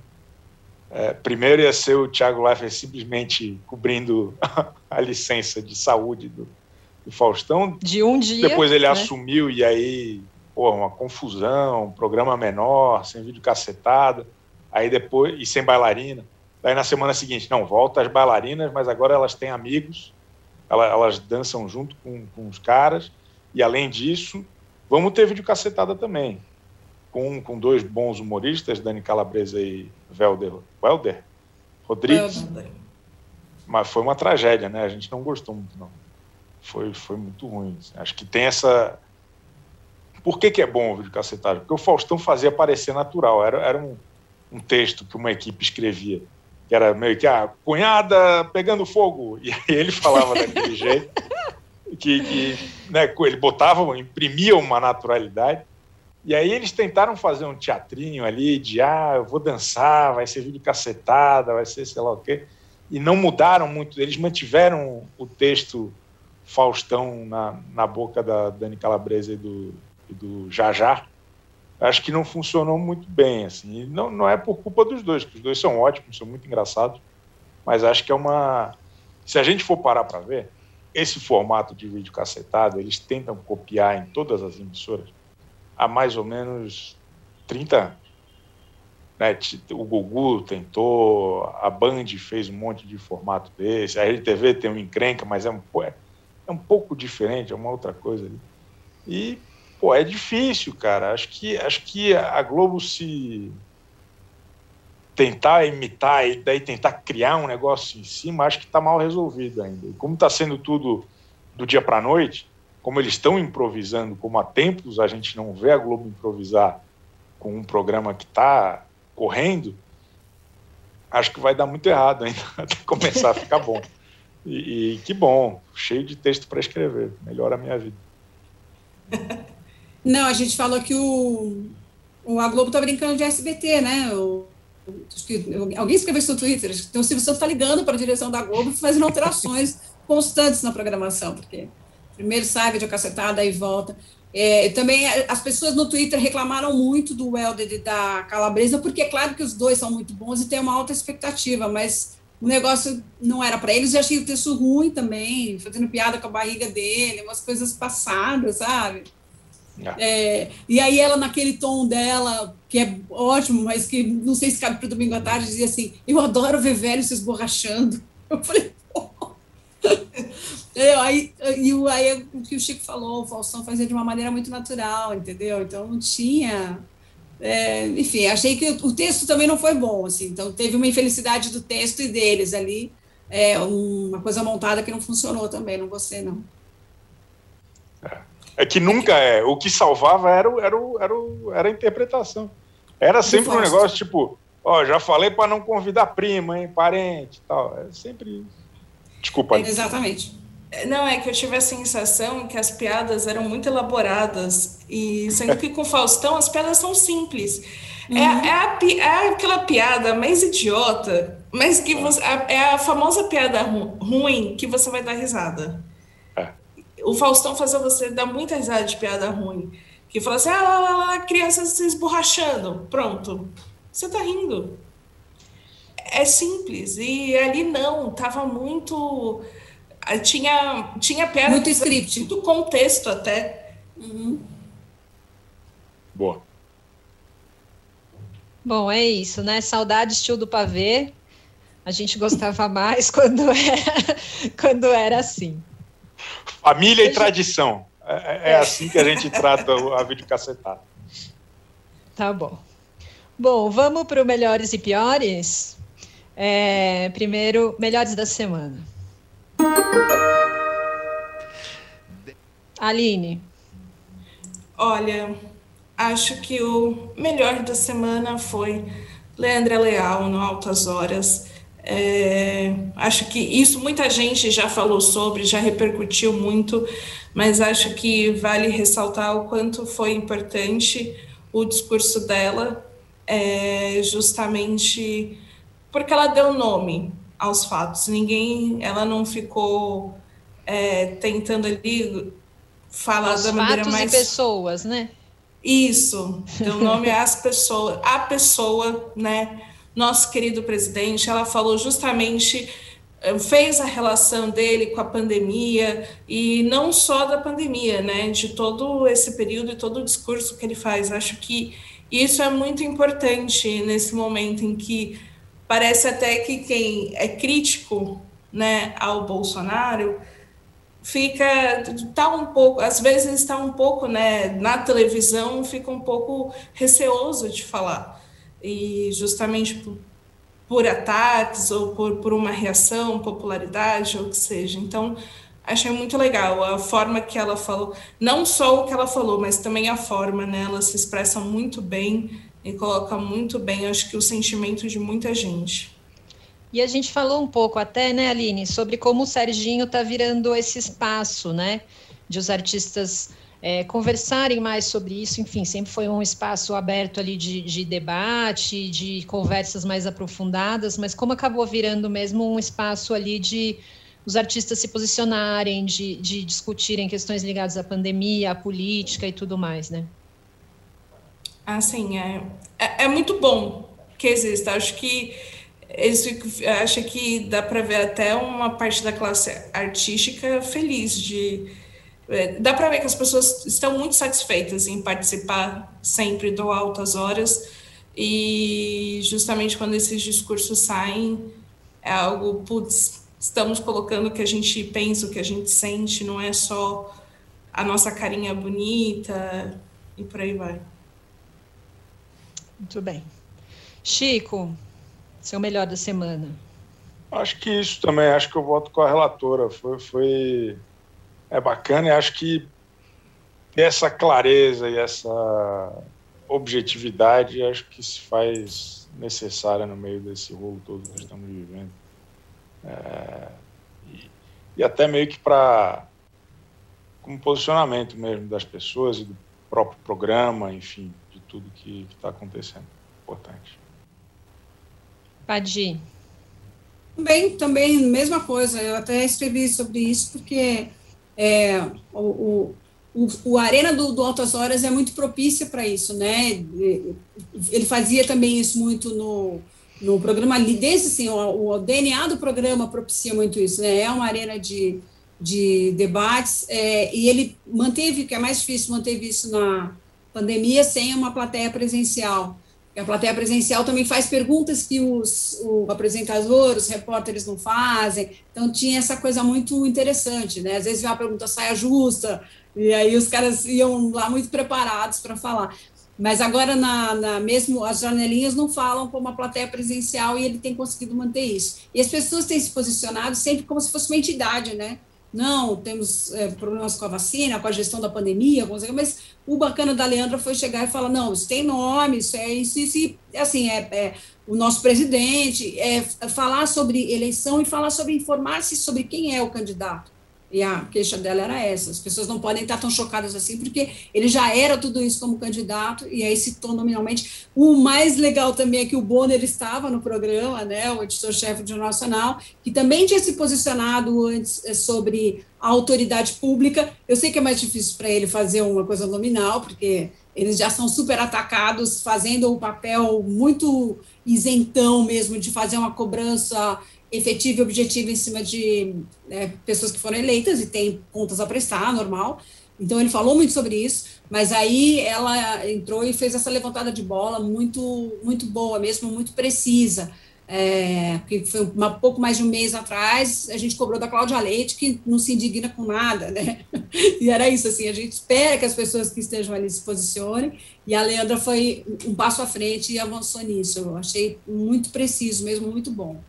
É, primeiro ia ser o Thiago Leifert simplesmente cobrindo a licença de saúde do, do Faustão. De um dia. Depois ele né? assumiu e aí, pô, uma confusão, um programa menor, sem vídeo cacetada, aí depois, e sem bailarina. Daí na semana seguinte, não, volta as bailarinas, mas agora elas têm amigos, ela- elas dançam junto com, com os caras, e além disso, vamos ter vídeo cacetada também, com, com dois bons humoristas, Dani Calabresa e Welder, Welder Rodrigues. Mas foi uma tragédia, né? A gente não gostou muito, não. Foi, foi muito ruim. assim. Acho que tem essa. Por que, que é bom o vídeo cacetagem? Porque o Faustão fazia parecer natural. Era, era um, um texto que uma equipe escrevia, que era meio que, ah, cunhada pegando fogo. E aí ele falava daquele jeito, que, que né, ele botava, imprimia uma naturalidade. E aí eles tentaram fazer um teatrinho ali de, ah, eu vou dançar, vai ser vídeo cacetada, vai ser sei lá o quê e não mudaram muito. Eles mantiveram o texto Faustão na, na boca da Dani Calabresa e do, e do Jajá. Acho que não funcionou muito bem. Assim. E não, não é por culpa dos dois, porque os dois são ótimos, são muito engraçados. Mas acho que é uma. Se a gente for parar para ver, esse formato de vídeo cacetado, eles tentam copiar em todas as emissoras há mais ou menos 30 anos né, o Gugu tentou, a Band fez um monte de formato desse, a RTV tem um encrenca, mas é um, é, é um pouco diferente, é uma outra coisa ali. E, pô, é difícil, cara. Acho que, acho que a Globo se tentar imitar e daí tentar criar um negócio em cima, acho que está mal resolvido ainda. E como está sendo tudo do dia para a noite, como eles estão improvisando, como há tempos a gente não vê a Globo improvisar com um programa que está correndo, acho que vai dar muito errado ainda até começar a ficar bom. E, e que bom, cheio de texto para escrever, melhora a minha vida. Não, a gente falou que o, o a Globo tá brincando de SBT, né? O, alguém escreveu isso no Twitter. Então, o Silvio Santos está ligando para a direção da Globo fazendo alterações constantes na programação, porque primeiro sai vídeo cacetada, aí volta. É, também as pessoas no Twitter reclamaram muito do Helder e da Calabresa, porque é claro que os dois são muito bons e tem uma alta expectativa, mas o negócio não era para eles. Eu achei o texto ruim também, fazendo piada com a barriga dele, umas coisas passadas, sabe? É, e aí ela, naquele tom dela, que é ótimo, mas que não sei se cabe para o domingo à tarde, dizia assim, eu adoro ver velho se esborrachando. Eu falei, pô. É, aí, e aí o que o Chico falou, o Faustão fazia de uma maneira muito natural, entendeu? Então não tinha. É, enfim, achei que o, texto também não foi bom, assim, então teve uma infelicidade do texto e deles ali, é, uma coisa montada que não funcionou também, não gostei, não. É que nunca é. O que salvava era, o, era, o, era, o, era a interpretação. Era sempre um negócio tipo, ó, já falei para não convidar prima, hein, parente e tal. É sempre isso. Desculpa. É, exatamente. Não, é que eu tive a sensação que as piadas eram muito elaboradas, e sendo que com o Faustão as piadas são simples. Uhum. É, é, a, é, aquela piada mais idiota, mas que você, é a famosa piada ru, ruim que você vai dar risada. É. O Faustão fazia você dar muita risada de piada ruim. Que fala assim, ah, lá, lá, lá, criança se esborrachando. Pronto. Você tá rindo. É simples. E ali não, tava muito tinha tinha piada muito script. muito contexto até. Uhum. boa. Bom é isso né? Saudades tio do pavê. A gente gostava mais quando era quando era assim. Família e tradição. É, é assim que a gente trata a videocassetada tá bom. Bom, vamos para o melhores e piores? É, primeiro, melhores da semana. Aline. Olha, acho que o melhor da semana foi Leandra Leal no Altas Horas. É, acho que isso muita gente já falou sobre, já repercutiu muito, mas acho que vale ressaltar o quanto foi importante o discurso dela, é, justamente porque ela deu nome aos fatos. Ninguém, ela não ficou é, tentando ali falar Os da maneira mais pessoas, né? isso, deu nome às pessoas, a pessoa, né? Nosso querido presidente, ela falou justamente, eh, fez a relação dele com a pandemia, e não só da pandemia, né? De todo esse período e todo o discurso que ele faz. Acho que isso é muito importante nesse momento em que parece até que quem é crítico né, ao Bolsonaro fica tá um pouco, às vezes está um pouco, né, na televisão fica um pouco receoso de falar e justamente por, por ataques ou por, por uma reação, popularidade ou o que seja. Então achei muito legal a forma que ela falou, não só o que ela falou, mas também a forma, né? Ela se expressa muito bem e coloca muito bem, acho que o sentimento de muita gente. E a gente falou um pouco até, né, Aline, sobre como o Serginho está virando esse espaço, né, de os artistas é, conversarem mais sobre isso. Enfim, sempre foi um espaço aberto ali de, de, debate, de conversas mais aprofundadas, mas como acabou virando mesmo um espaço ali de os artistas se posicionarem, de, de discutirem questões ligadas à pandemia, à política e tudo mais, né? Assim, é, é, é muito bom que exista. Acho que eles acho que dá para ver até uma parte da classe artística feliz de é, dá para ver que as pessoas estão muito satisfeitas em participar sempre do altas horas. E justamente quando esses discursos saem é algo putz, estamos colocando o que a gente pensa o que a gente sente não é só a nossa carinha bonita e por aí vai. Muito bem. Chico seu melhor da semana? Acho que isso também, acho que eu voto com a relatora. Foi, foi é bacana e acho que essa clareza e essa objetividade acho que se faz necessária no meio desse rolo todo que estamos vivendo. É, e, e até meio que para como posicionamento mesmo das pessoas e do próprio programa, enfim, de tudo que está acontecendo. Importante. Padi. Também, também, mesma coisa. Eu até escrevi sobre isso, porque é, o, o, o, Arena do, do Altas Horas é muito propícia para isso, né? Ele fazia também isso muito no, no programa, desde assim, o, o DNA do programa propicia muito isso, né? É uma arena de, de debates, é, e ele manteve, que é mais difícil, manteve isso na pandemia sem uma plateia presencial. A plateia presencial também faz perguntas que os o apresentador, os repórteres não fazem. Então tinha essa coisa muito interessante, né? Às vezes uma pergunta saia justa e aí os caras iam lá muito preparados para falar. Mas agora na, na, mesmo as janelinhas não falam como a plateia presencial e ele tem conseguido manter isso. E as pessoas têm se posicionado sempre como se fosse uma entidade, né? Não, temos é, problemas com a vacina, com a gestão da pandemia, mas o bacana da Leandra foi chegar e falar, não, isso tem nome, isso é isso, isso assim, é, é o nosso presidente, é falar sobre eleição e falar sobre, informar-se sobre quem é o candidato. E a queixa dela era essa: as pessoas não podem estar tão chocadas assim, porque ele já era tudo isso como candidato, e aí citou nominalmente. O mais legal também é que o Bonner estava no programa, né, o editor-chefe do Jornal Nacional, que também tinha se posicionado antes eh, sobre a autoridade pública. Eu sei que é mais difícil para ele fazer uma coisa nominal, porque eles já são super atacados, fazendo um papel muito isentão mesmo de fazer uma cobrança efetiva e objetiva em cima de né, pessoas que foram eleitas e têm contas a prestar, normal. Então ele falou muito sobre isso, mas aí ela entrou e fez essa levantada de bola muito muito boa mesmo, muito precisa. é, que foi um pouco mais de um mês atrás, a gente cobrou da Cláudia Leite, que não se indigna com nada, né? E era isso, assim, a gente espera que as pessoas que estejam ali se posicionem, e a Leandra foi um passo à frente e avançou nisso. Eu achei muito preciso, mesmo muito bom.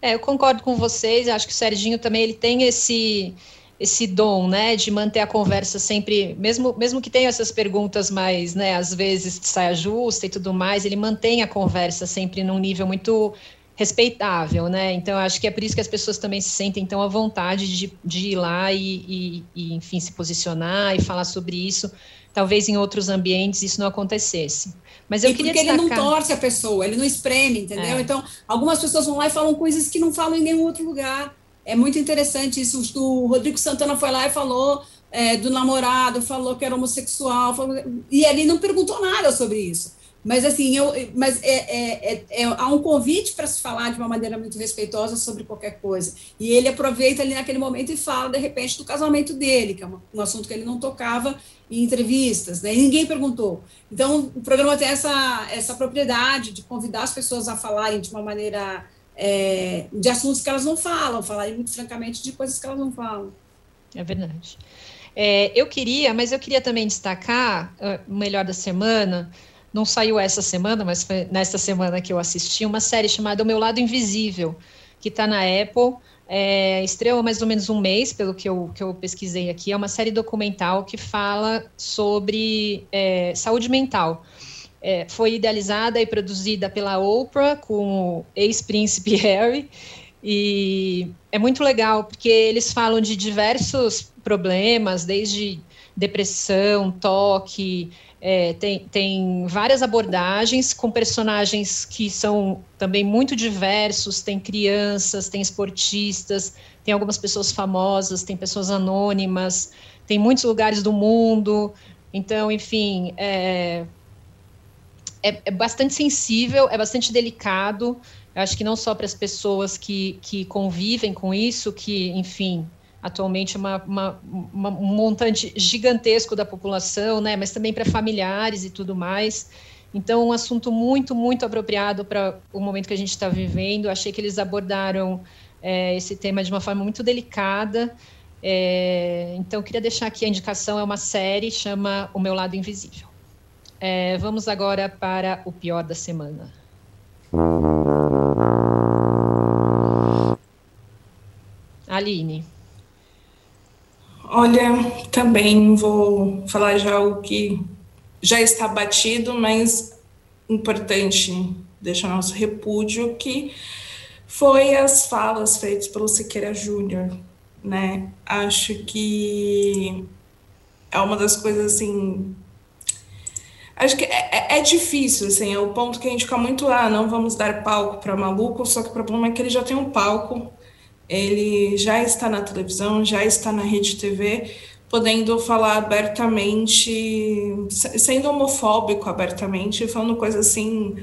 É, eu concordo com vocês, acho que o Serginho também ele tem esse esse dom, né, de manter a conversa sempre, mesmo, mesmo que tenha essas perguntas mais, né, às vezes saia justa e tudo mais, ele mantém a conversa sempre num nível muito respeitável, né, então acho que é por isso que as pessoas também se sentem tão à vontade de, de ir lá e, e, e, enfim, se posicionar e falar sobre isso, talvez em outros ambientes isso não acontecesse. Mas eu e queria porque destacar... ele não torce a pessoa, ele não espreme, entendeu? É. Então, algumas pessoas vão lá e falam coisas que não falam em nenhum outro lugar. É muito interessante isso. O Rodrigo Santana foi lá e falou é, do namorado, falou que era homossexual, falou, e ele não perguntou nada sobre isso. Mas assim, eu, mas é, é, é, é há um convite para se falar de uma maneira muito respeitosa sobre qualquer coisa. E ele aproveita ali naquele momento e fala, de repente, do casamento dele, que é um, um assunto que ele não tocava em entrevistas, né? Ninguém perguntou. Então, o programa tem essa, essa propriedade de convidar as pessoas a falarem de uma maneira é, de assuntos que elas não falam, falarem muito francamente de coisas que elas não falam. É verdade. É, eu queria, mas eu queria também destacar uh, o melhor da semana. Não saiu essa semana, mas foi nesta semana que eu assisti uma série chamada O Meu Lado Invisível, que está na Apple. É, estreou mais ou menos um mês, pelo que eu, que eu pesquisei aqui. É uma série documental que fala sobre é, saúde mental. É, foi idealizada e produzida pela Oprah com o ex-príncipe Harry. E é muito legal, porque eles falam de diversos problemas, desde depressão, toque, é, tem, tem várias abordagens com personagens que são também muito diversos, tem crianças, tem esportistas, tem algumas pessoas famosas, tem pessoas anônimas, tem muitos lugares do mundo. Então, enfim, é, é, é bastante sensível, é bastante delicado. Acho que não só para as pessoas que, que convivem com isso, que, enfim, atualmente é uma, uma, uma, um montante gigantesco da população, né, mas também para familiares e tudo mais. Então, um assunto muito, muito apropriado para o momento que a gente está vivendo. Achei que eles abordaram é, esse tema de uma forma muito delicada. É, então, queria deixar aqui a indicação: é uma série, chama O Meu Lado Invisível. É, vamos agora para o pior da semana. Aline. Olha, também vou falar já o que já está batido, mas importante deixar nosso repúdio que foi as falas feitas pelo Siqueira Júnior, né? Acho que é uma das coisas assim Acho que é, é, é, difícil, assim, é o ponto que a gente fica muito, ah, não vamos dar palco para maluco, só que o problema é que ele já tem um palco, ele já está na televisão, já está na rede TV, podendo falar abertamente, sendo homofóbico abertamente, falando coisas assim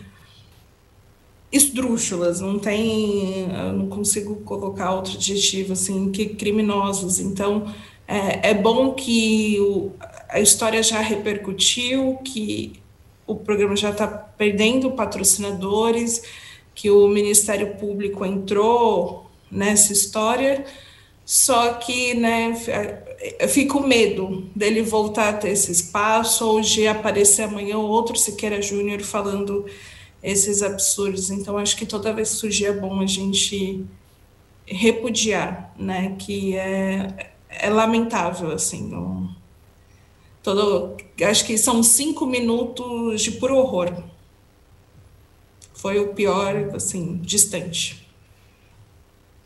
esdrúxulas, não tem, não consigo colocar outro adjetivo assim, que criminosos. Então, é, é bom que o, a história já repercutiu, que o programa já está perdendo patrocinadores, que o Ministério Público entrou nessa história, só que né, fico com medo dele voltar a ter esse espaço ou de aparecer amanhã outro Siqueira Júnior falando esses absurdos. Então, acho que toda vez que surgir é bom a gente repudiar, né, que é, é lamentável, assim, não todo, acho que são cinco minutos de puro horror. Foi o pior, assim, distante.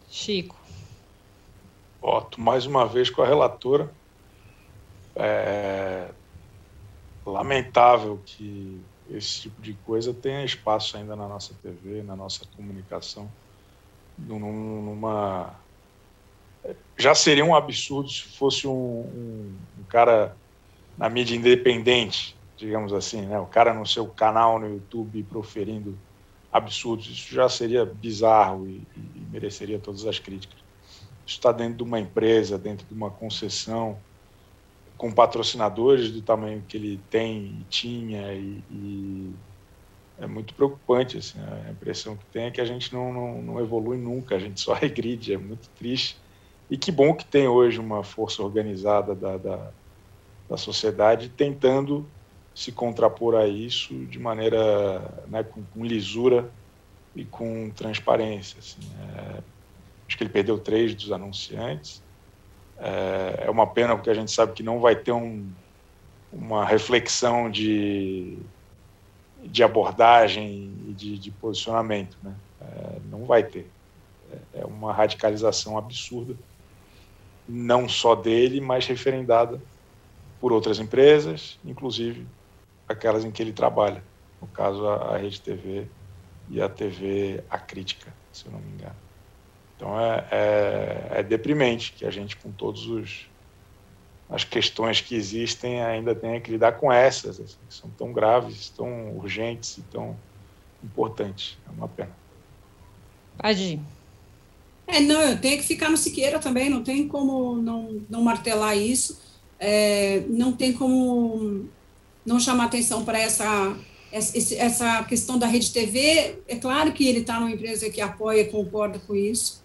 Chico. Voto mais uma vez com a relatora. É lamentável que esse tipo de coisa tenha espaço ainda na nossa TV, na nossa comunicação, numa já seria um absurdo se fosse um, um, um cara na mídia independente, digamos assim, né? O cara no seu canal no YouTube proferindo absurdos, isso já seria bizarro e, e mereceria todas as críticas. Está dentro de uma empresa, dentro de uma concessão, com patrocinadores do tamanho que ele tem tinha e, e é muito preocupante. Assim, a impressão que tem é que a gente não, não, não evolui nunca, a gente só regride, é muito triste. E que bom que tem hoje uma força organizada da, da, da sociedade tentando se contrapor a isso de maneira né, com, com, lisura e com transparência. Assim. É, acho que ele perdeu três dos anunciantes. É, é uma pena porque a gente sabe que não vai ter um, uma reflexão de de abordagem e de, de posicionamento. Né? É, não vai ter. É, é uma radicalização absurda, não só dele, mas referendada por outras empresas, inclusive aquelas em que ele trabalha. No caso, a, a Rede TV e a TV A Crítica, se eu não me engano. Então é, é, é deprimente que a gente, com todos os as questões que existem ainda tem que lidar com essas, assim, que são tão graves, tão urgentes e tão importantes. É uma pena. Pode É, não, eu tenho que ficar no Siqueira também, não tem como não, não martelar isso, é, não tem como não chamar atenção para essa, essa, questão da Rede TV. É claro que ele está numa empresa que apoia concorda com isso,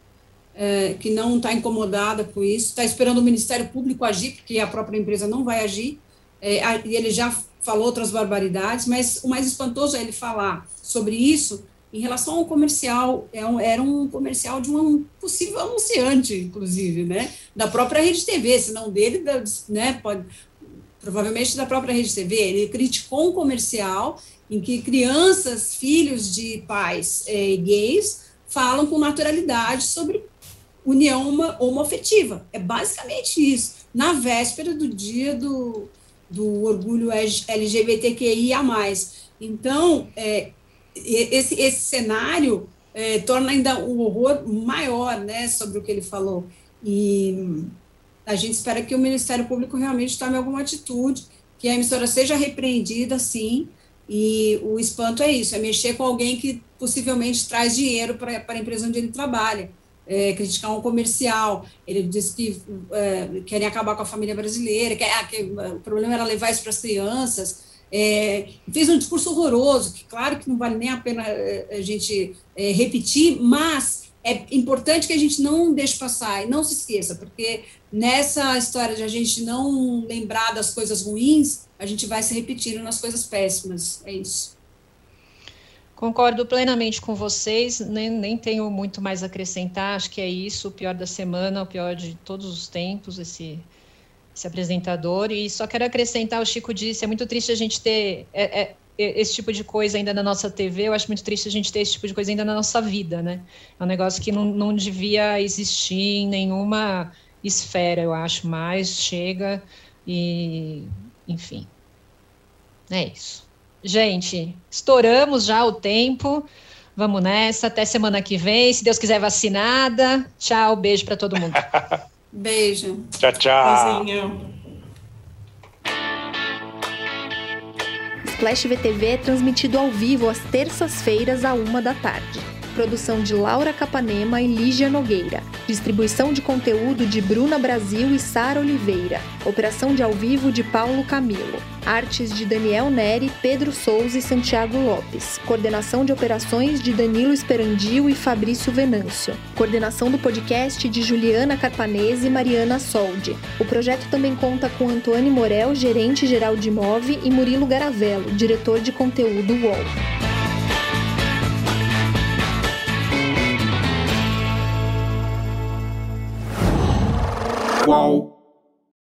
é, que não está incomodada com isso, está esperando o Ministério Público agir, porque a própria empresa não vai agir, é, e ele já falou outras barbaridades, mas o mais espantoso é ele falar sobre isso em relação ao comercial, é era um comercial de um possível anunciante, inclusive, né, da própria Rede TV, se não dele, né, pode, provavelmente da própria Rede TV, ele criticou um comercial em que crianças, filhos de pais é, gays, falam com naturalidade sobre união homoafetiva. É basicamente isso. Na véspera do dia do, do orgulho LGBTQIA. Então, é, esse, esse cenário é, torna ainda o horror maior né, sobre o que ele falou. E a gente espera que o Ministério Público realmente tome alguma atitude, que a emissora seja repreendida, sim, e o espanto é isso, é mexer com alguém que possivelmente traz dinheiro para a empresa onde ele trabalha é, criticar um comercial. Ele disse que é, querem acabar com a família brasileira, que, ah, que o problema era levar isso para as crianças. É, fez um discurso horroroso, que claro que não vale nem a pena é, a gente é, repetir, mas é importante que a gente não deixe passar e não se esqueça, porque nessa história de a gente não lembrar das coisas ruins, a gente vai se repetindo nas coisas péssimas. É isso. Concordo plenamente com vocês, nem, nem tenho muito mais a acrescentar, acho que é isso, o pior da semana, o pior de todos os tempos, esse, esse apresentador. E só quero acrescentar, o Chico disse, é muito triste a gente ter é, é, esse tipo de coisa ainda na nossa TV, eu acho muito triste a gente ter esse tipo de coisa ainda na nossa vida, né? É um negócio que não, não devia existir em nenhuma esfera, eu acho, mais chega e, enfim, é isso. Gente, estouramos já o tempo. Vamos nessa. Até semana que vem. Se Deus quiser, vacinada. Tchau. Beijo para todo mundo. Beijo. Tchau, tchau. Splash VTV é transmitido ao vivo às terças-feiras, à uma da tarde. Produção de Laura Capanema e Lígia Nogueira. Distribuição de conteúdo de Bruna Brasil e Sara Oliveira. Operação de ao vivo de Paulo Camilo. Artes de Daniel Neri, Pedro Souza e Santiago Lopes. Coordenação de operações de Danilo Esperandio e Fabrício Venâncio. Coordenação do podcast de Juliana Carpanese e Mariana Soldi. O projeto também conta com Antônio Morel, gerente geral de Move, e Murilo Garavello, diretor de conteúdo UOL. qual.